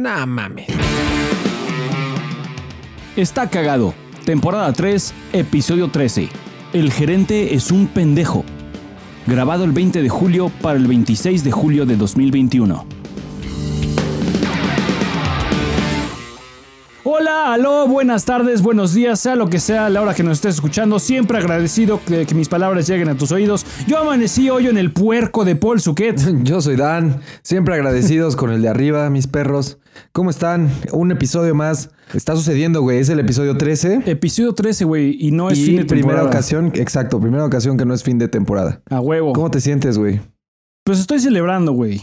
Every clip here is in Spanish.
Nah, mames. Está cagado. Temporada 3, episodio 13. El gerente es un pendejo. Grabado el 20 de julio para el 26 de julio de 2021. Hola, aló, buenas tardes, buenos días, sea lo que sea la hora que nos estés escuchando. Siempre agradecido que, que mis palabras lleguen a tus oídos. Yo amanecí hoy en el puerco de Paul Suquet. Yo soy Dan, siempre agradecidos con el de arriba, mis perros. ¿Cómo están? Un episodio más. Está sucediendo, güey. Es el episodio 13. Episodio 13, güey, y no es y fin de primera temporada. ocasión, exacto, primera ocasión que no es fin de temporada. A huevo. ¿Cómo te sientes, güey? Pues estoy celebrando, güey.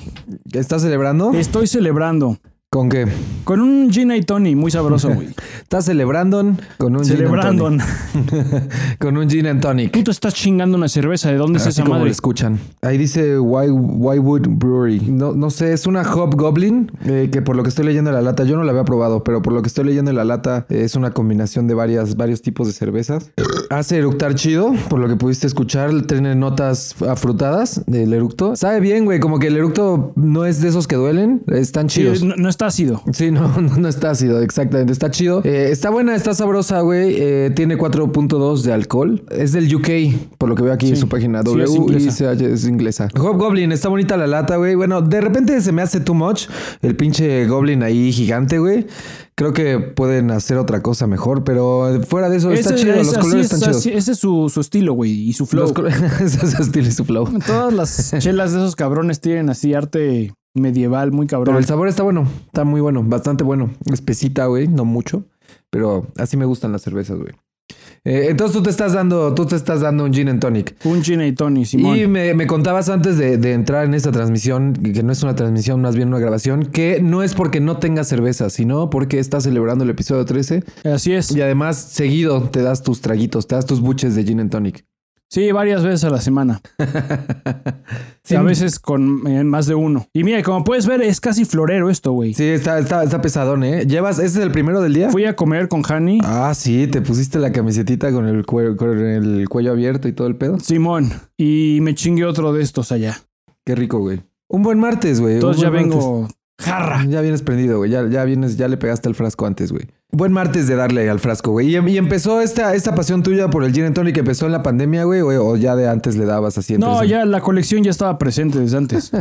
¿Estás celebrando? Estoy celebrando. ¿Con qué? Con un gin y tony muy sabroso, güey. ¿Estás celebrando con un Celebrando. gin and tonic? con un gin and tonic. Puto estás chingando una cerveza. ¿De dónde es Así esa como madre? lo escuchan. Ahí dice Why, Whywood Brewery. No, no sé, es una Hobgoblin eh, que por lo que estoy leyendo en la lata, yo no la había probado, pero por lo que estoy leyendo en la lata eh, es una combinación de varias, varios tipos de cervezas. Hace eructar chido, por lo que pudiste escuchar, tiene notas afrutadas del eructo. Sabe bien, güey, como que el eructo no es de esos que duelen, están Sí, chidos. no, no está ácido. Sí, no, no, no está ácido, exactamente. Está chido. Eh, está buena, está sabrosa, güey. Eh, tiene 4.2 de alcohol. Es del UK, por lo que veo aquí en su página. Sí, es inglesa. Es inglesa. Hobgoblin, está bonita la lata, güey. Bueno, de repente se me hace too much el pinche Goblin ahí gigante, güey. Creo que pueden hacer otra cosa mejor, pero fuera de eso está chido. ese- Los colores es, están chidos. ese es su, su estilo, güey, y su flow. Ese es su estilo y su flow. Todas las chelas de esos cabrones tienen así arte medieval muy cabrón. Pero el sabor está bueno, está muy bueno, bastante bueno. Espesita, güey, no mucho, pero así me gustan las cervezas, güey. Eh, entonces tú te estás dando, tú te estás dando un gin and tonic. Un gin y tony, Simón. Y me, me contabas antes de, de entrar en esta transmisión, que no es una transmisión, más bien una grabación, que no es porque no tengas cerveza, sino porque estás celebrando el episodio 13 Así es. y además seguido te das tus traguitos, te das tus buches de gin and tonic. Sí, varias veces a la semana. Sí, a veces con eh, más de uno. Y mira, como puedes ver, es casi florero esto, güey. Sí, está, está, está pesadón, ¿eh? ¿Llevas, ese es el primero del día? Fui a comer con Hani. Ah, sí, te pusiste la camisetita con el, cuello, con el cuello abierto y todo el pedo. Simón. Y me chingué otro de estos allá. Qué rico, güey. Un buen martes, güey. Entonces ya vengo jarra. Ya vienes prendido, güey. Ya, ya vienes, ya le pegaste al frasco antes, güey. Buen martes de darle al frasco, güey. Y, em- y empezó esta, esta pasión tuya por el gin and tonic que empezó en la pandemia, güey, o, o ya de antes le dabas así. No, ya la colección ya estaba presente desde antes.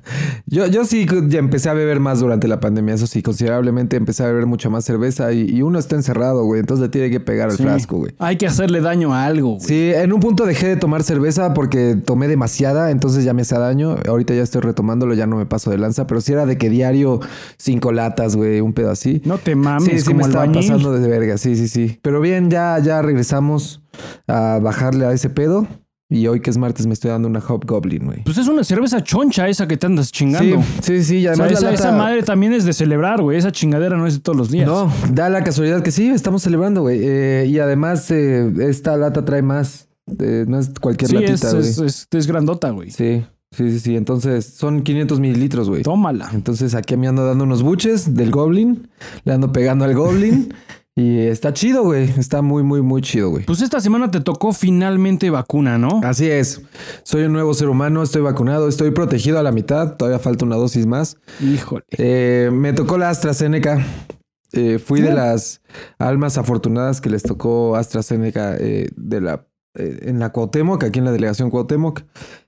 Yo, yo sí ya empecé a beber más durante la pandemia, eso sí, considerablemente empecé a beber mucha más cerveza y, y uno está encerrado, güey. Entonces le tiene que pegar al Sí. frasco, güey. Hay que hacerle daño a algo, güey. Sí, en un punto dejé de tomar cerveza porque tomé demasiada, entonces ya me hacía daño. Ahorita ya estoy retomándolo, ya no me paso de lanza, pero sí era de que diario cinco latas, güey, un pedo así. No te mames, sí como me estaba albañil. pasando de verga, sí, sí, sí. Pero bien, ya, ya regresamos a bajarle a ese pedo. Y hoy que es martes me estoy dando una Hobgoblin, güey. Pues es una cerveza choncha esa que te andas Sí, chingando. sí, sí, y O sea, además esa, la esa lata... madre también es de celebrar, güey. Esa chingadera no es de todos los días. No, da la casualidad que sí, estamos celebrando, güey. Eh, y además eh, esta lata trae más. Eh, no es cualquier sí, es, latita, güey. es, es- es grandota, güey. Sí, sí, sí, sí. Entonces son 500 mililitros, güey. Tómala. Entonces aquí me ando dando unos buches del Goblin. Le ando pegando al Goblin. y está chido, güey. Está muy, muy, muy chido, güey. Pues esta semana te tocó finalmente vacuna, ¿no? Así es. Soy un nuevo ser humano, estoy vacunado, estoy protegido a la mitad. Todavía falta una dosis más. Híjole. Eh, me tocó la AstraZeneca. Eh, fui de las almas afortunadas que les tocó AstraZeneca eh, de la, en la Cuauhtémoc, aquí en la delegación Cuauhtémoc.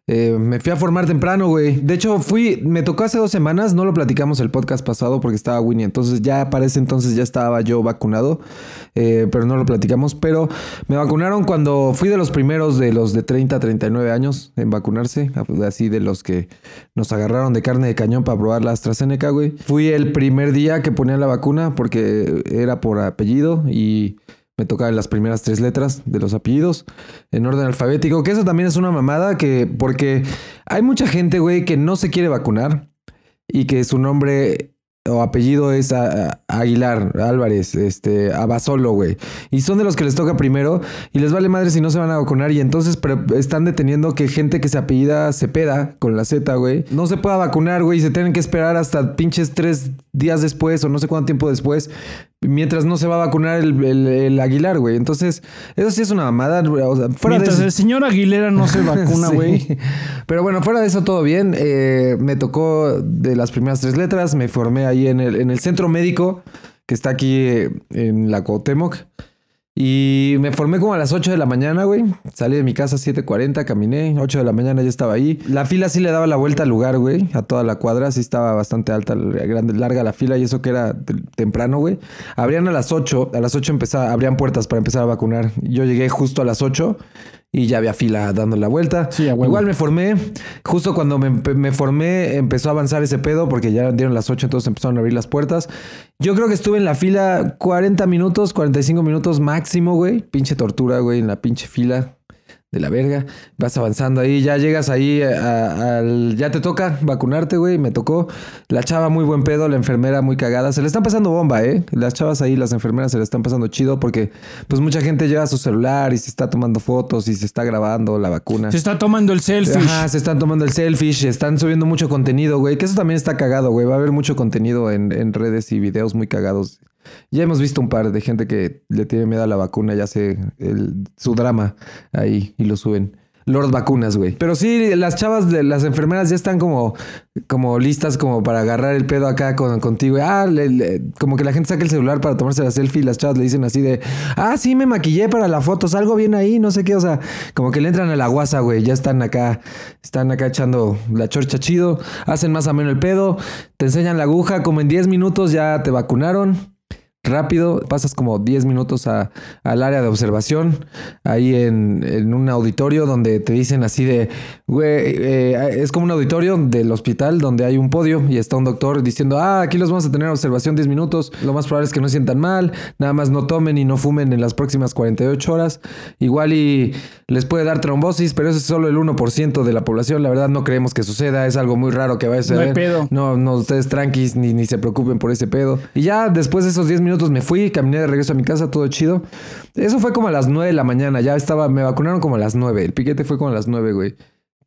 Eh, me fui a formar temprano, güey. De hecho, fui, me tocó hace dos semanas, no lo platicamos el podcast pasado porque estaba Winnie. Entonces ya para ese entonces ya estaba yo vacunado, eh, pero no lo platicamos. Pero me vacunaron cuando fui de los primeros de los de 30 a 39 años en vacunarse, así de los que nos agarraron de carne de cañón para probar la AstraZeneca, güey. Fui el primer día que ponían la vacuna porque era por apellido y me tocaban las primeras tres letras de los apellidos en orden alfabético, que eso también es una mamada que porque hay mucha gente, güey, que no se quiere vacunar y que su nombre o apellido es Aguilar, Álvarez, este, Abasolo, güey. Y son de los que les toca primero y les vale madre si no se van a vacunar y entonces están deteniendo que gente que se apellida Cepeda con la Z, güey, no se pueda vacunar, güey, y se tienen que esperar hasta pinches tres días después o no sé cuánto tiempo después mientras no se va a vacunar el, el- el Aguilar, güey. Entonces, eso sí es una mamada. o sea, fuera Mientras de el señor Aguilera no se vacuna, Sí. güey. Pero bueno, fuera de eso todo bien. Eh, me tocó de las primeras tres letras. Me formé ahí en el, en el centro médico que está aquí eh, en la Cuauhtémoc. Y me formé como a las 8 de la mañana, güey. Salí de mi casa a 7.40, caminé. 8 de la mañana ya estaba ahí. La fila sí le daba la vuelta al lugar, güey. A toda la cuadra. Sí estaba bastante alta, grande, larga la fila. Y eso que era te- temprano, güey. Abrían a las 8. A las 8 empezaba, abrían puertas para empezar a vacunar. Yo llegué justo a las 8 y ya había fila dando la vuelta. Sí. Igual me formé. Justo cuando me, me formé empezó a avanzar ese pedo porque ya dieron las 8, entonces empezaron a abrir las puertas. Yo creo que estuve en la fila 40 minutos, 45 minutos máximo, güey. Pinche tortura, güey, en la pinche fila de la verga. Vas avanzando ahí, ya llegas ahí a- al... Ya te toca vacunarte, güey. Me tocó. La chava muy buen pedo, la enfermera muy cagada. Se le están pasando bomba, ¿eh? Las chavas ahí, las enfermeras se le están pasando chido porque pues mucha gente lleva su celular y se está tomando fotos y se está grabando la vacuna. Se está tomando el selfie. Ajá, se están tomando el selfie, están subiendo mucho contenido, güey. Que eso también está cagado, güey. Va a haber mucho contenido en, en redes y videos muy cagados. Ya hemos visto un par de gente que le tiene miedo a la vacuna y hace el- su drama ahí y lo suben. Lord vacunas, güey. Pero sí, las chavas de las enfermeras ya están como, como listas como para agarrar el pedo acá con, contigo. Ah, le- como que la gente saca el celular para tomarse la selfie y las chavas le dicen así de, ah, sí, me maquillé para la foto, salgo bien ahí, no sé qué. O sea, como que le entran a la guasa, güey. Ya están acá, están acá echando la chorcha chido, hacen más ameno el pedo, te enseñan la aguja, como en 10 minutos ya te vacunaron rápido, pasas como 10 minutos a- al área de observación, ahí en, en un auditorio donde te dicen así de, güey, eh, es como un auditorio del hospital donde hay un podio y está un doctor diciendo, ah, aquí los vamos a tener a observación 10 minutos, lo más probable es que no se sientan mal, nada más no tomen y no fumen en las próximas 48 horas, igual y les puede dar trombosis, pero eso es solo el 1% de la población, la verdad no creemos que suceda, es algo muy raro que vaya a No suceder. hay pedo. No, no, ustedes tranquis, ni, ni se preocupen por ese pedo. Y ya después de esos 10 minutos me fui, caminé de regreso a mi casa, todo chido. Eso fue como a las 9 de la mañana, ya estaba, me vacunaron como a las 9. El piquete fue como a las 9, güey.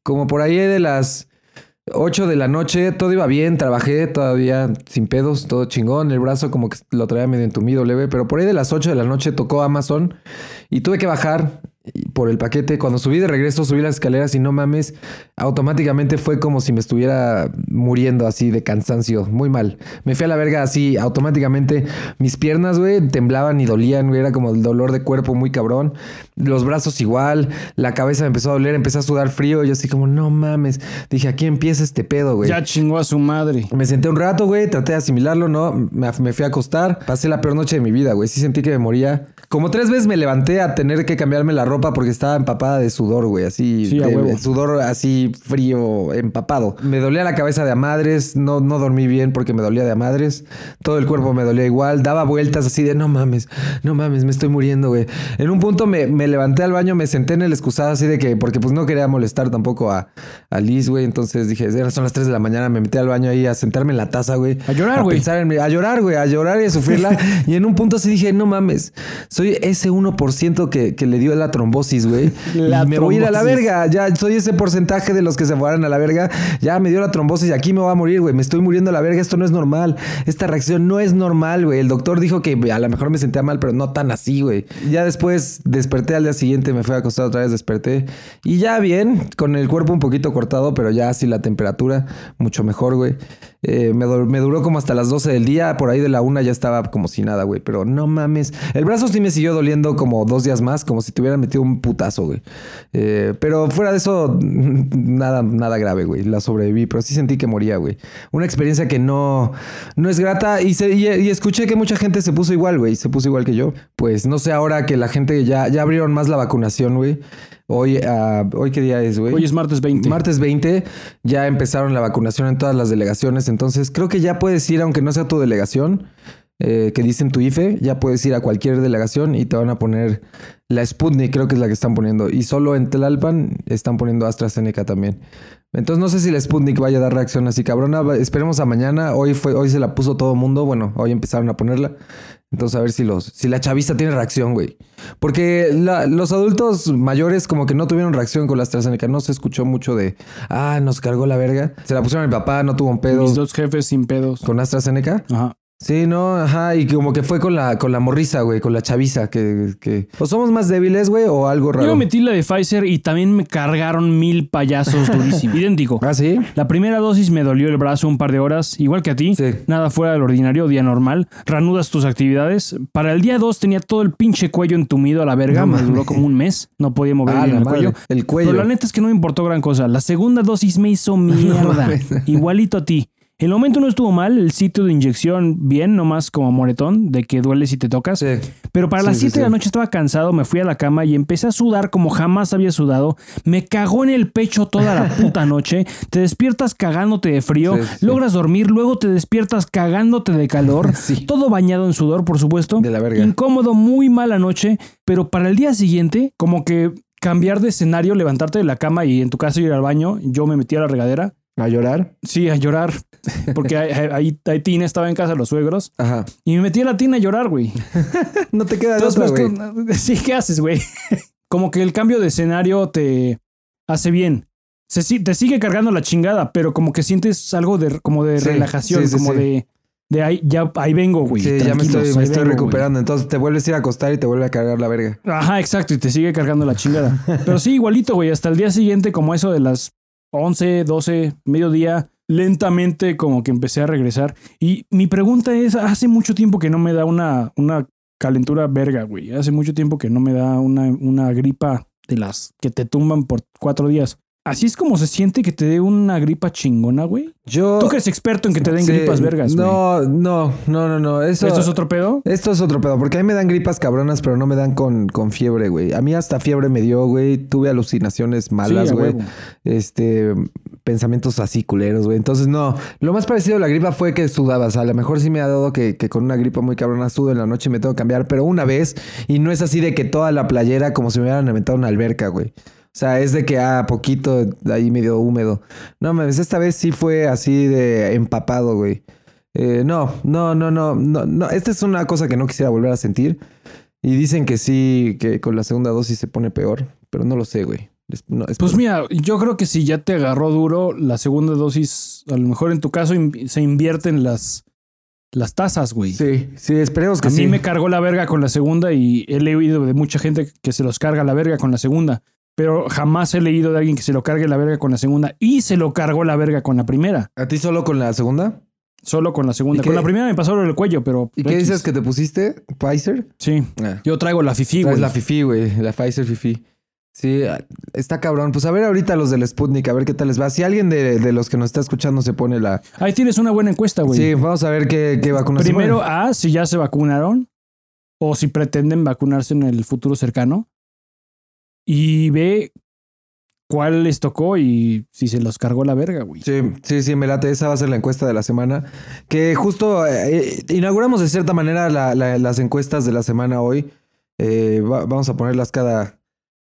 Como por ahí de las 8 de la noche, todo iba bien, trabajé todavía sin pedos, todo chingón. El brazo como que lo traía medio entumido, leve. Pero por ahí de las 8 de la noche tocó Amazon y tuve que bajar por el paquete. Cuando subí de regreso, subí las escaleras y no mames, automáticamente fue como si me estuviera muriendo así de cansancio, muy mal. Me fui a la verga así, automáticamente. Mis piernas, güey, temblaban y dolían, güey, era como el dolor de cuerpo muy cabrón. Los brazos igual, la cabeza me empezó a doler, empecé a sudar frío. Yo así como, no mames. Dije, aquí empieza este pedo, güey. Ya chingó a su madre. Me senté un rato, güey, traté de asimilarlo, ¿no? Me, me fui a acostar. Pasé la peor noche de mi vida, güey. Sí sentí que me moría. Como tres veces me levanté a tener que cambiarme la ropa porque estaba empapada de sudor, güey. Así, Sí, a de- huevo. sudor así frío, empapado. Me dolía la cabeza de a madres. No, no dormí bien porque me dolía de a madres. Todo el cuerpo me dolía igual. Daba vueltas así de no mames, no mames, me estoy muriendo, güey. En un punto me, me levanté al baño, me senté en el excusado así de que, porque pues no quería molestar tampoco a, a Liz, güey. Entonces dije, "Ya son las 3 de la mañana, me metí al baño ahí a sentarme en la taza, güey. A llorar, güey. mí, a llorar, güey, a llorar y a sufrirla. y en un punto sí dije, no mames, soy ese 1% que, que le dio la trombosis, güey. La y me voy a ir a la trombosis. verga. Ya soy ese porcentaje de los que se fueran a la verga. Ya me dio la trombosis y aquí me voy a morir, güey. Me estoy muriendo a la verga. Esto no es normal. Esta reacción no es normal, güey. El doctor dijo que a lo mejor me sentía mal, pero no tan así, güey. Ya después desperté al día siguiente, me fui a acostar otra vez, desperté. Y ya bien, con el cuerpo un poquito cortado, pero ya así la temperatura mucho mejor, güey. Eh, me, dur- me duró como hasta las 12 del día, por ahí de la una ya estaba como si nada, güey. Pero no mames. El brazo sí me siguió doliendo como dos días más, como si te hubieran metido un putazo, güey. Eh, pero fuera de eso, nada, nada grave, güey. La sobreviví, pero sí sentí que moría, güey. Una experiencia que no, no es grata. Y, se- y escuché que mucha gente se puso igual, güey. Se puso igual que yo. Pues no sé ahora que la gente ya, ya abrieron más la vacunación, güey. Hoy, ah, ¿hoy qué día es, güey? Hoy es martes 20. Martes 20 ya empezaron la vacunación en todas las delegaciones, entonces creo que ya puedes ir, aunque no sea tu delegación, eh, que dicen tu IFE, ya puedes ir a cualquier delegación y te van a poner la Sputnik, creo que es la que están poniendo, y solo en Tlalpan están poniendo AstraZeneca también. Entonces no sé si la Sputnik vaya a dar reacción así cabrona, esperemos a mañana, hoy fue hoy se la puso todo mundo, bueno, hoy empezaron a ponerla. Entonces a ver si los si la chavista tiene reacción, güey. Porque la- los adultos mayores como que no tuvieron reacción con la AstraZeneca, no se escuchó mucho de, ah, nos cargó la verga. Se la pusieron a mi papá, no tuvo un pedo Mis dos jefes sin pedos. con AstraZeneca. Ajá. Sí, no, ajá, y como que fue con la, con la morriza, güey, con la chaviza, que, que... O somos más débiles, güey, o algo raro. Yo me metí la de Pfizer y también me cargaron mil payasos durísimos. Idéntico. ¿Ah, sí? La primera dosis me dolió el brazo un par de horas, igual que a ti. Sí. Nada fuera del ordinario, día normal. Reanudas tus actividades. Para el día 2 tenía todo el pinche cuello entumido a la verga. No me duró como un mes. No podía mover Ah, bien el madre. cuello. El cuello. Pero la neta es que no me importó gran cosa. La segunda dosis me hizo mierda. Igualito a ti. El momento no estuvo mal, el sitio de inyección bien, nomás como moretón, de que duele si te tocas. Sí. Pero para Sí, las sí, 7 de la noche estaba cansado, me fui a la cama y empecé a sudar como jamás había sudado. Me cagó en el pecho toda la puta noche. Te despiertas cagándote de frío, logras dormir, luego te despiertas cagándote de calor. Sí. Todo bañado en sudor, por supuesto. De la verga. Incómodo, muy mala noche. Pero para el día siguiente, como que cambiar de escenario, levantarte de la cama y en tu caso ir al baño, yo me metí a la regadera. ¿A llorar? Sí, a llorar. Porque ahí, ahí, Tina estaba en casa de los suegros. Ajá. Y me metí a la tina a llorar, güey. No te queda de Entonces, otra, pues, güey. tú- sí, ¿qué haces, güey? Como que el cambio de escenario te hace bien. Se, te sigue cargando la chingada, pero como que sientes algo de, como de Sí, relajación, sí, sí, como de, de ahí, ya ahí vengo, güey. Sí, ya me estoy, me estoy vengo, güey. recuperando. Entonces te vuelves a ir a acostar y te vuelve a cargar la verga. Ajá, exacto, y te sigue cargando la chingada. Pero sí, igualito, güey, hasta el día siguiente, como eso de las 11, 12, mediodía, lentamente como que empecé a regresar. Y mi pregunta es, hace mucho tiempo que no me da una, una calentura verga, güey. Hace mucho tiempo que no me da una, una gripa de las que te tumban por cuatro días. Así es como se siente que te dé una gripa chingona, güey. Yo. Tú que eres experto en que te den Sí, gripas vergas, güey. No, no, no, no, no. Eso, ¿Esto es otro pedo? Esto es otro pedo, porque a mí me dan gripas cabronas, pero no me dan con, con fiebre, güey. A mí hasta fiebre me dio, güey. Tuve alucinaciones malas, Sí, güey. huevo. este, pensamientos así culeros, güey. Entonces, no. Lo más parecido a la gripa fue que sudabas. A lo mejor sí me ha dado que, que con una gripa muy cabrona sudo en la noche y me tengo que cambiar, pero una vez. Y no es así de que toda la playera como si me hubieran aventado una alberca, güey. O sea, es de que, ah, poquito, ahí medio húmedo. No mames, esta vez sí fue así de empapado, güey. Eh, no, no, no, no, no, no. Esta es una cosa que no quisiera volver a sentir. Y dicen que sí, que con la segunda dosis se pone peor, pero no lo sé, güey. No, Pues mira, yo creo que si ya te agarró duro, la segunda dosis, a lo mejor en tu caso se invierten las, las tasas, güey. Sí, sí, esperemos que a mí sí. me cargó la verga con la segunda y he leído de mucha gente que se los carga la verga con la segunda. Pero jamás he leído de alguien que se lo cargue la verga con la segunda y se lo cargó la verga con la primera. ¿A ti solo con la segunda? Solo con la segunda. ¿Y qué- Con la primera me pasó lo del cuello, pero. ¿Y qué dices que te pusiste? ¿Pfizer? Sí. Ah, Yo traigo la fifi, güey. la Fifi, güey. La Pfizer Fifi. Sí, está cabrón. Pues a ver ahorita los del Sputnik, a ver qué tal les va. Si alguien de, de los que nos está escuchando se pone la... Ahí tienes una buena encuesta, güey. Sí, vamos a ver qué, qué vacunación. Primero, A, si ya se vacunaron o si pretenden vacunarse en el futuro cercano. Y B, cuál les tocó y si se los cargó la verga, güey. Sí, sí, sí, me late. Esa va a ser la encuesta de la semana. Que justo eh, inauguramos de cierta manera la- la- las encuestas de la semana hoy. Eh, va- vamos a ponerlas cada,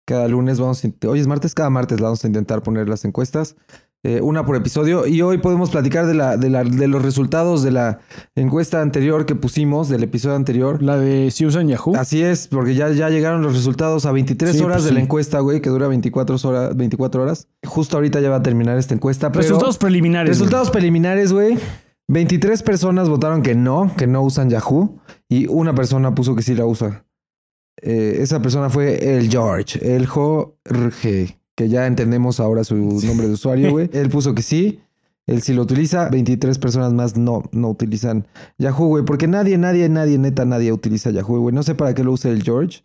cada lunes. Vamos hoy es martes, cada martes la vamos a intentar poner las encuestas. Eh, una por episodio. Y hoy podemos platicar de, la, de, la, de los resultados de la encuesta anterior que pusimos, del episodio anterior. La de si usan Yahoo. Así es, porque ya, ya llegaron los resultados a 23 Sí, horas pues de la encuesta, güey, que dura 24 horas, 24 horas. Justo ahorita ya va a terminar esta encuesta. Pero... Resultados preliminares. Resultados preliminares, güey. 23 personas votaron que no, que no usan Yahoo. Y una persona puso que sí la usa. Eh, esa persona fue el George, el Jorge, que ya entendemos ahora su nombre de usuario, güey. Él puso que sí. Él sí lo utiliza. 23 personas más no, no utilizan Yahoo, güey. Porque nadie, nadie, nadie, neta, nadie utiliza Yahoo, güey. No sé para qué lo usa el George,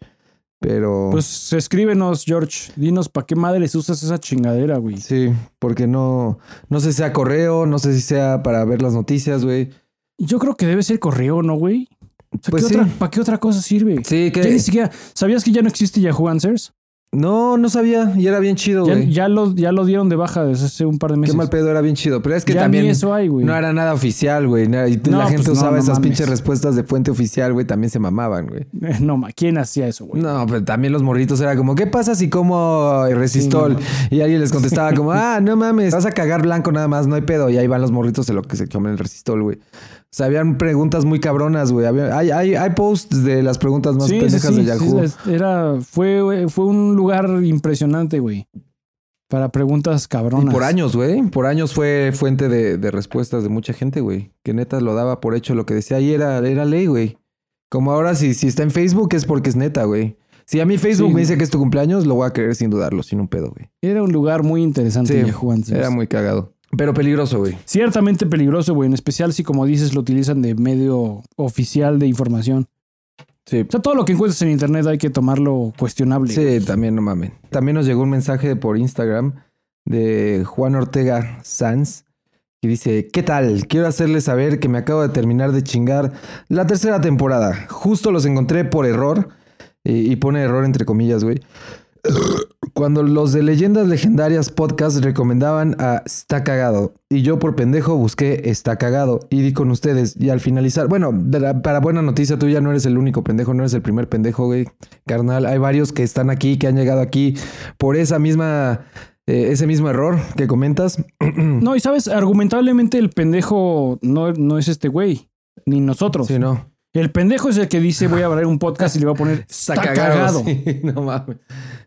pero... Pues escríbenos, George. Dinos para qué madres usas esa chingadera, güey. Sí, porque no, no sé si sea correo, no sé si sea para ver las noticias, güey. Yo creo que debe ser correo, ¿no, güey? O sea, Pues ¿qué sí. otra- ¿Para qué otra cosa sirve? Sí, Ya que... ni siquiera. ¿Sabías que ya no existe Yahoo Answers? No, no sabía. Y era bien chido, Ya, güey. ya lo, ya lo dieron de baja desde hace un par de Qué meses. mal pedo, era bien chido. Pero es que ya también ni eso hay, güey. no era nada oficial, güey. Y No, la gente pues usaba no esas pinches respuestas de fuente oficial, güey. También se mamaban, güey. No, ma, ¿quién hacía eso, güey? No, pero también los morritos era como, ¿qué pasa si como resistol? Sí, Y alguien les contestaba como, ah, no mames, vas a cagar blanco nada más, no hay pedo. Y ahí van los morritos de lo que se comen el resistol, güey. O sea, habían preguntas muy cabronas, güey. Hay, hay, hay posts de las preguntas más Sí, pendejas sí, de Yahoo. era, fue, fue un lugar impresionante, güey. para preguntas Y cabronas. por años, güey. Por años fue fuente de, de respuestas de mucha gente, güey. Que neta lo daba por hecho lo que decía ahí era, era ley, güey. Como ahora, si, si está en Facebook es porque es neta, güey. Si a mí Facebook Sí, me dice que es tu cumpleaños, lo voy a creer sin dudarlo, sin un pedo, güey. Era un lugar muy interesante Sí, Yahoo antes. Era muy cagado. Pero peligroso, güey. Ciertamente peligroso, güey. En especial si, como dices, lo utilizan de medio oficial de información. Sí. O sea, todo lo que encuentres en internet hay que tomarlo cuestionable. Sí, también no mamen. También nos llegó un mensaje por Instagram de Juan Ortega Sanz y dice, ¿qué tal? Quiero hacerles saber que me acabo de terminar de chingar la tercera temporada. Justo los encontré por error y, y pone error entre comillas, güey. Cuando los de Leyendas Legendarias Podcast recomendaban a Está Cagado y yo por pendejo busqué Está Cagado y di con ustedes y al finalizar, bueno, la- para buena noticia tú ya no eres el único pendejo, no eres el primer pendejo, güey, carnal, hay varios que están aquí, que han llegado aquí por esa misma, eh, ese mismo error que comentas. No, y sabes, argumentablemente el pendejo no, no es este güey, ni nosotros. Sí, no. El pendejo es el que dice voy a abrir un podcast y le voy a poner está, cagado. Sí, no mames.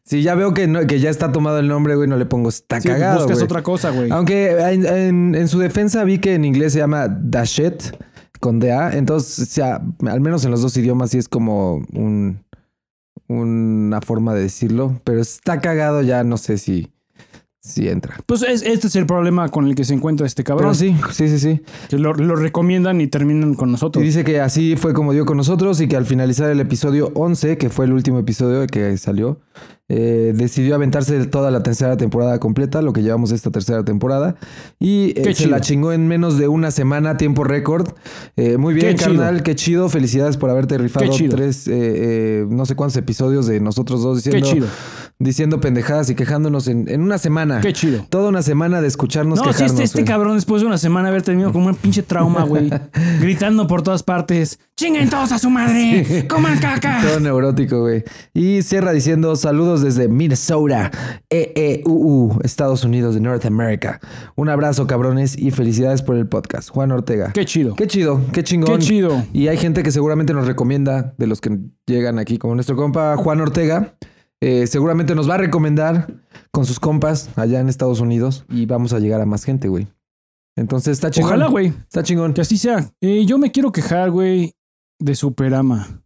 Si ya veo que, no- que ya está tomado el nombre, güey, no le pongo está Sí, cagado, buscas güey. otra cosa, güey. Aunque en, en- en su defensa vi que en inglés se llama Dashet con DA. Entonces, o sea, al menos en los dos idiomas sí es como un, una forma de decirlo. Pero está cagado ya, no sé si, entra. Pues es- este es el problema con el que se encuentra este cabrón. Pero sí, sí, sí, sí. Que lo, lo recomiendan y terminan con Y nosotros. dice que así fue como dio con nosotros y que al finalizar el episodio 11, que fue el último episodio que salió, eh, decidió aventarse toda la tercera temporada completa, lo que llevamos esta tercera temporada, y eh, se la chingó en menos de una semana, tiempo récord. Eh, muy bien, Qué chido. carnal, qué chido. Felicidades por haberte rifado tres, eh, no sé cuántos episodios de nosotros dos Qué diciendo, chido. diciendo pendejadas y quejándonos en, en una semana. Qué chido. Toda una semana de escucharnos No, si quejarnos. este, este cabrón después de una semana haber terminado con un pinche trauma, güey. gritando por todas partes. ¡Chinguen todos a su madre! ¡Coman caca! Todo neurótico, güey. Y cierra diciendo saludos desde Minnesota, EEUU, Estados Unidos de North America. Un abrazo, cabrones, y felicidades por el podcast. Juan Ortega. Qué chido. Qué chido, qué chingón. Qué chido. Y hay gente que seguramente nos recomienda, de los que llegan aquí, como nuestro compa Juan Ortega. eh, seguramente nos va a recomendar con sus compas allá en Estados Unidos y vamos a llegar a más gente, güey. Entonces está chingón. Ojalá, güey. Está chingón. Que así sea. Eh, yo me quiero quejar, güey, de Superama.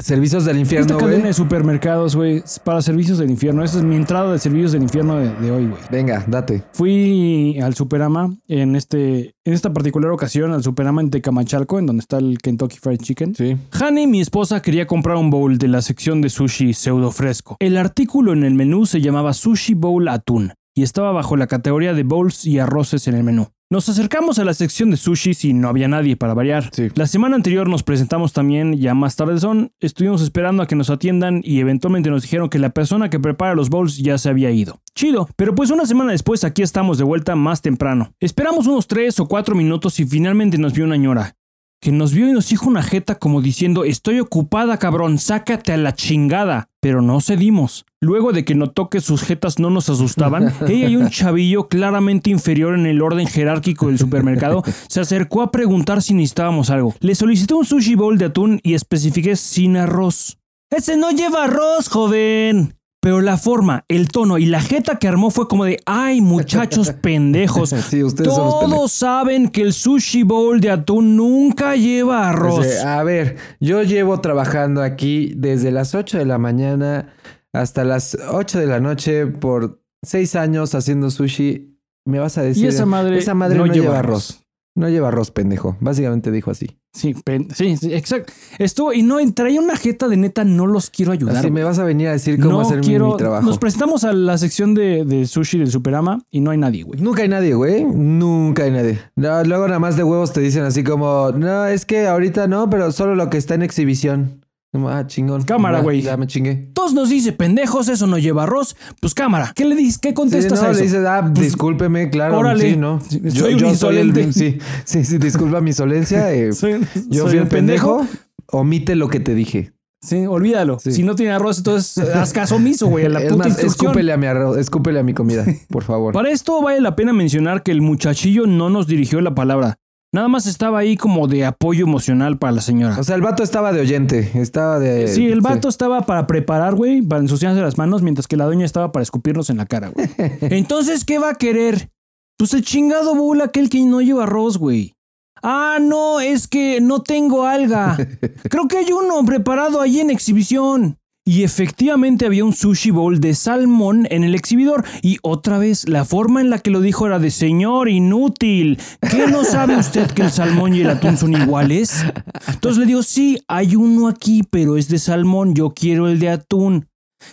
Servicios del Esta infierno, cadena güey. de supermercados, güey, para servicios del infierno. Esa es mi entrada de servicios del infierno de, de hoy, güey. Venga, date. Fui al Superama en este, en esta particular ocasión, al Superama en Tecamachalco, en donde está el Kentucky Fried Chicken. Sí. Hani, mi esposa, quería comprar un bowl de la sección de sushi pseudo fresco. El artículo en el menú se llamaba Sushi Bowl Atún y estaba bajo la categoría de bowls y arroces en el menú. Nos acercamos a la sección de sushi y no había nadie para variar. Sí. La semana anterior nos presentamos también, ya más tarde son, estuvimos esperando a que nos atiendan y eventualmente nos dijeron que la persona que prepara los bowls ya se había ido. Chido, pero pues una semana después aquí estamos de vuelta más temprano. Esperamos unos 3 o 4 minutos y finalmente nos vio una ñora. Que nos vio y nos dijo una jeta como diciendo estoy ocupada cabrón, sácate a la chingada. Pero no cedimos. Luego de que notó que sus jetas no nos asustaban, ella y un chavillo claramente inferior en el orden jerárquico del supermercado se acercó a preguntar si necesitábamos algo. Le solicité un sushi bowl de atún y especifiqué sin arroz. Ese no lleva arroz, joven. Pero la forma, el tono y la jeta que armó fue como de, ay muchachos pendejos. Sí, ustedes son los pendejos. Todos saben que el sushi bowl de atún nunca lleva arroz. A ver, yo llevo trabajando aquí desde las 8 de la mañana hasta las 8 de la noche por 6 años haciendo sushi. Me vas a decir. esa madre esa madre no lleva arroz. No lleva arroz, pendejo. Básicamente dijo así. Sí, pen- sí, sí, exacto. Estuvo y no traía una jeta de neta, no los quiero ayudar. Así me vas a venir a decir cómo no hacer mi- quiero. mi trabajo. Nos presentamos a la sección de, de sushi del Superama y no hay nadie, güey. Nunca hay nadie, güey. Nunca hay nadie. No, luego nada más de huevos te dicen así como, no, es que ahorita no, pero solo lo que está en exhibición. Ah, chingón. Cámara, güey. Ya me chingué. Todos nos dice, pendejos, eso no lleva arroz. Pues cámara, ¿qué le dices? ¿Qué Sí, contestas no, a eso? le dices, ah, Pues, discúlpeme, claro. órale. Sí, no. Sí, Yo, soy un yo soy el. insolente. Sí, sí, sí, disculpa mi solencia. eh, Soy- yo soy fui el pendejo. Omite lo que te dije. Sí, olvídalo. Sí. Si no tiene arroz, entonces haz caso omiso, güey, a la es puta más, instrucción. escúpele a mi arroz, escúpele a mi comida, por favor. Para esto vale la pena mencionar que el muchachillo no nos dirigió la palabra. Nada más estaba ahí como de apoyo emocional para la señora. O sea, el vato estaba de oyente, estaba de... Sí, el vato estaba para preparar, güey, para ensuciarse las manos, mientras que la doña estaba para escupirnos en la cara, güey. Entonces, ¿qué va a querer? Pues el chingado bowl aquel que no lleva arroz, güey. Ah, no, es que no tengo alga. Creo que hay uno preparado ahí en exhibición. Y efectivamente había un sushi bowl de salmón en el exhibidor. Y otra vez, la forma en la que lo dijo era de señor inútil. ¿Qué no sabe usted que el salmón y el atún son iguales? Entonces le digo, sí, hay uno aquí, pero es de salmón. Yo quiero el de atún.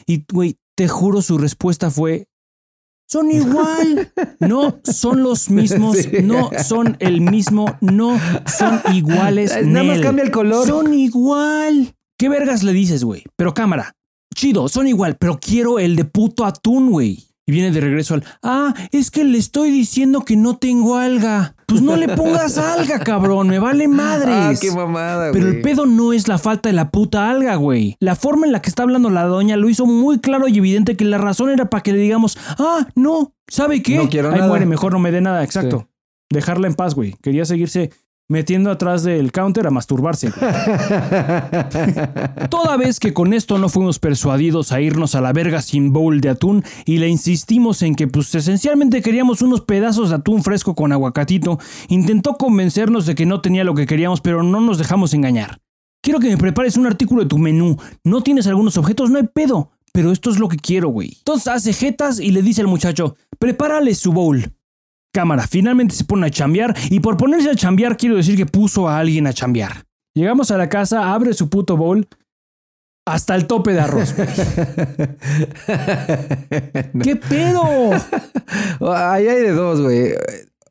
Y, güey, te juro, su respuesta fue, son igual. No son los mismos. Sí. No son el mismo. No son iguales. Nada más cambia el color. Son igual. ¿Qué vergas le dices, güey? Pero cámara. Chido, son igual, pero quiero el de puto atún, güey. Y viene de regreso al, ah, es que le estoy diciendo que no tengo alga. Pues no le pongas alga, cabrón, me vale madres. Ah, qué mamada, Pero güey. el pedo no es la falta de la puta alga, güey. La forma en la que está hablando la doña lo hizo muy claro y evidente que la razón era para que le digamos, ah, no, ¿sabe qué? No quiero Ahí nada. muere, mejor no me dé nada, exacto. Dejarla en paz, güey. Quería seguirse metiendo atrás del counter a masturbarse. Toda vez que con esto no fuimos persuadidos a irnos a la verga sin bowl de atún y le insistimos en que pues esencialmente queríamos unos pedazos de atún fresco con aguacatito, intentó convencernos de que no tenía lo que queríamos pero no nos dejamos engañar. Quiero que me prepares un artículo de tu menú. ¿No tienes algunos objetos? No hay pedo. Pero esto es lo que quiero, güey. Entonces hace jetas y le dice al muchacho, prepárale su bowl. Cámara, finalmente se pone a chambear y por ponerse a chambear quiero decir que puso a alguien a chambear. Llegamos a la casa, abre su puto bowl hasta el tope de arroz. ¿Qué pedo? Ahí hay de dos, güey.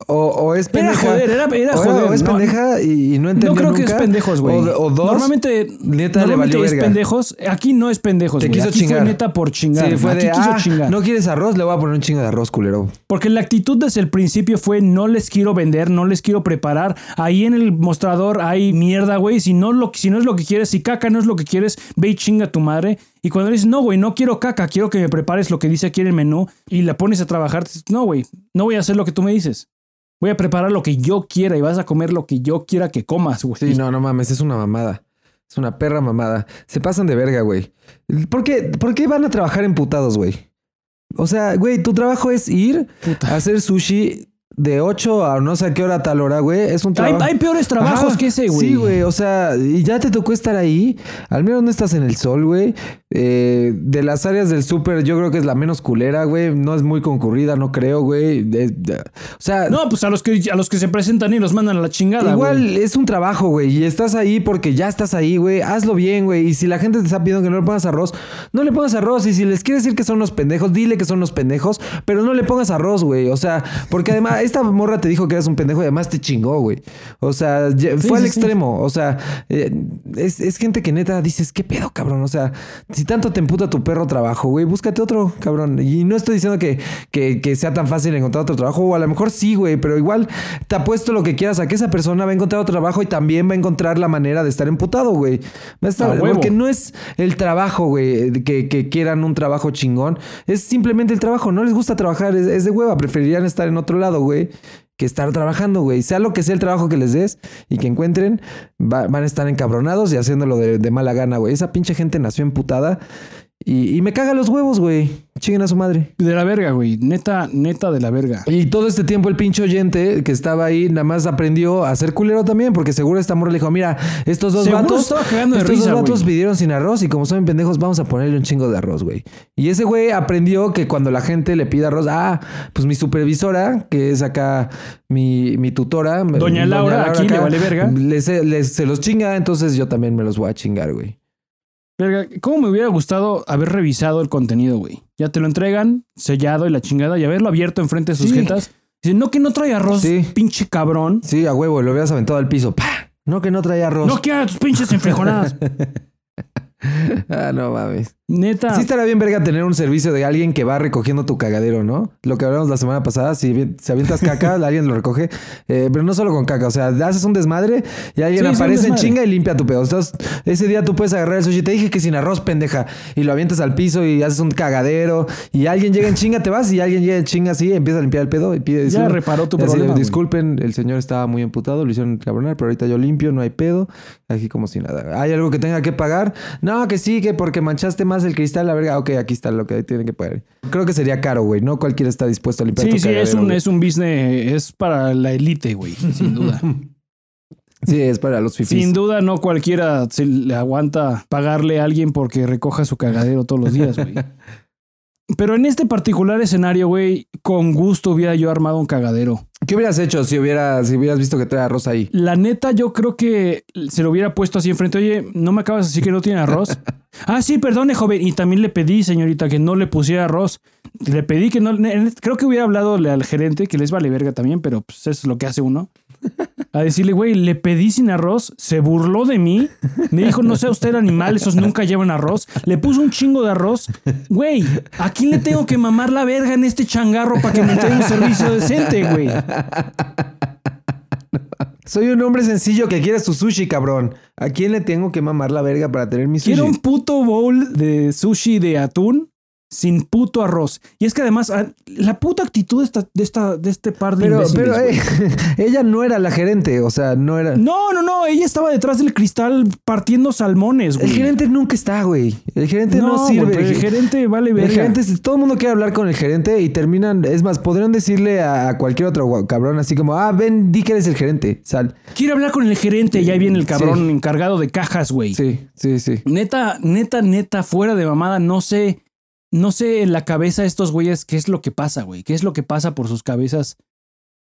O, o es Era pendeja. joder, era, era o, joder. o es pendeja y, y no entendió No creo que es nunca. pendejos, güey. O, o dos. Normalmente, neta le normalmente valió es verga. pendejos. Aquí no es pendejos, te quiso Aquí chingar. fue neta por chingar. Sí, fue Aquí de, quiso ah, chingar. no quieres arroz, le voy a poner un chingo de arroz, culero. Porque la actitud desde el principio fue no les quiero vender, no les quiero preparar. Ahí en el mostrador hay mierda, güey. Si no, lo, si no es lo que quieres, si caca no es lo que quieres, ve y chinga a tu madre. Y cuando le dices, no, güey, no quiero caca, quiero que me prepares lo que dice aquí en el menú y la pones a trabajar, no, güey, no voy a hacer lo que tú me dices. Voy a preparar lo que yo quiera y vas a comer lo que yo quiera que comas, güey. Sí, no, no mames, es una mamada. Es una perra mamada. Se pasan de verga, güey. ¿Por qué, ¿Por qué van a trabajar emputados, güey? O sea, güey, tu trabajo es ir a hacer sushi de 8 a no sé a qué hora tal hora, güey. Es un trabajo. hay peores trabajos Ajá, que ese, güey. Sí, güey, o sea, y ya te tocó estar ahí. Al menos no estás en el sol, güey. Eh, de las áreas del súper, yo creo que es la menos culera, güey. No es muy concurrida, no creo, güey. O sea, No, pues a los que a los que se presentan y los mandan a la chingada. Igual güey. es un trabajo, güey. Y estás ahí porque ya estás ahí, güey. Hazlo bien, güey. Y si la gente te está pidiendo que no le pongas arroz, no le pongas arroz. Y si les quieres decir que son unos pendejos, dile que son unos pendejos. Pero no le pongas arroz, güey. O sea, porque además esta morra te dijo que eres un pendejo y además te chingó, güey. O sea, Sí, fue al sí, extremo. O sea, eh, es, es gente que neta dices, ¿qué pedo, cabrón? O sea, si tanto te emputa tu perro trabajo, güey, búscate otro, cabrón. Y no estoy diciendo que, que, que sea tan fácil encontrar otro trabajo, o a lo mejor sí, güey, pero igual te apuesto lo que quieras a que esa persona va a encontrar otro trabajo y también va a encontrar la manera de estar emputado, güey. Va a estar- A huevo. porque no es el trabajo, güey, que, que quieran un trabajo chingón. Es simplemente el trabajo. No les gusta trabajar, es, es de hueva. Preferirían estar en otro lado, güey, que estar trabajando, güey. Sea lo que sea el trabajo que les des y que encuentren, va- van a estar encabronados y haciéndolo de, de mala gana, güey. Esa pinche gente nació emputada y, y me caga los huevos, güey. Chinguen a su madre. De la verga, güey. Neta, neta de la verga. Y todo este tiempo el pinche oyente que estaba ahí nada más aprendió a ser culero también, porque seguro esta morra le dijo, mira, estos dos vatos, estos risa, dos vatos güey. pidieron sin arroz y como son pendejos vamos a ponerle un chingo de arroz, güey. Y ese güey aprendió que cuando la gente le pide arroz, ah, pues mi supervisora, que es acá mi, mi tutora, Doña Laura, aquí le vale verga. le se, le- se los chinga, entonces yo también me los voy a chingar, güey. Verga, ¿cómo me hubiera gustado haber revisado el contenido, güey? Ya te lo entregan, sellado y la chingada, y haberlo abierto enfrente de sus Sí. jetas. Dicen, no que no trae arroz, Sí. pinche cabrón. Sí, a huevo, lo hubieras aventado al piso, ¡pah! No que no traía arroz. No quiero tus pinches enfrijonadas. ah, no mames. Neta. Sí estará bien verga tener un servicio de alguien que va recogiendo tu cagadero, ¿no? Lo que hablamos la semana pasada, si si avientas caca, alguien lo recoge. Eh, pero no solo con caca, o sea, haces un desmadre y alguien Sí, aparece en chinga y limpia tu pedo. Entonces, ese día tú puedes agarrar el sushi. Te dije que sin arroz, pendeja. Y lo avientas al piso y haces un cagadero. Y alguien llega en chinga, te vas. Y alguien llega en chinga así, empieza a limpiar el pedo y pide Ya reparó tu así, problema. Disculpen, el señor estaba muy emputado, lo hicieron cabronar, pero ahorita yo limpio, no hay pedo. Aquí como si nada. ¿Hay algo que tenga que pagar? No, que sí, que porque manchaste más el cristal, la verga. Ok, aquí está lo que tienen que pagar. Creo que sería caro, güey. No cualquiera está dispuesto a limpiar Sí, tu sí, es cagadero, un, güey. es un business, es para la élite, güey, sin duda. Sí, es para los fifís. sin duda, no cualquiera se le aguanta pagarle a alguien porque recoja su cagadero todos los días, güey. Pero en este particular escenario, güey, con gusto hubiera yo armado un cagadero. ¿Qué hubieras hecho si, hubiera, si hubieras visto que trae arroz ahí? La neta, yo creo que se lo hubiera puesto así enfrente. Oye, ¿no me acabas de decir que no tiene arroz? ah, sí, perdone, joven. Y también le pedí, señorita, que no le pusiera arroz. Le pedí que no. Creo que hubiera hablado al gerente, que les vale verga también, pero pues eso es lo que hace uno. A decirle, güey, le pedí sin arroz, se burló de mí, me dijo, no sea usted animal, esos nunca llevan arroz. Le puso un chingo de arroz. Güey, ¿a quién le tengo que mamar la verga en este changarro para que me entregue un servicio decente, güey? Soy un hombre sencillo que quiere su sushi, cabrón. ¿A quién le tengo que mamar la verga para tener mi sushi? Quiero un puto bowl de sushi de atún sin puto arroz. Y es que además, ah, la puta actitud de, esta, de, esta, de este par de Pero, imbéciles, pero eh, ella no era la gerente, o sea, no era. No, no, no. Ella estaba detrás del cristal partiendo salmones, güey. El gerente nunca está, güey. El gerente no, no, sirve. güey, el gerente vale El verga. gerente, todo el mundo quiere hablar con el gerente y terminan, es más, podrían decirle a cualquier otro cabrón así como, ah, ven, di que eres el gerente, sal. Quiero hablar con el gerente y ahí viene el cabrón encargado de cajas, güey. Sí, sí, sí. Neta, neta, neta, fuera de mamada, no sé, no sé en la cabeza de estos güeyes qué es lo que pasa, güey. ¿Qué es lo que pasa por sus cabezas?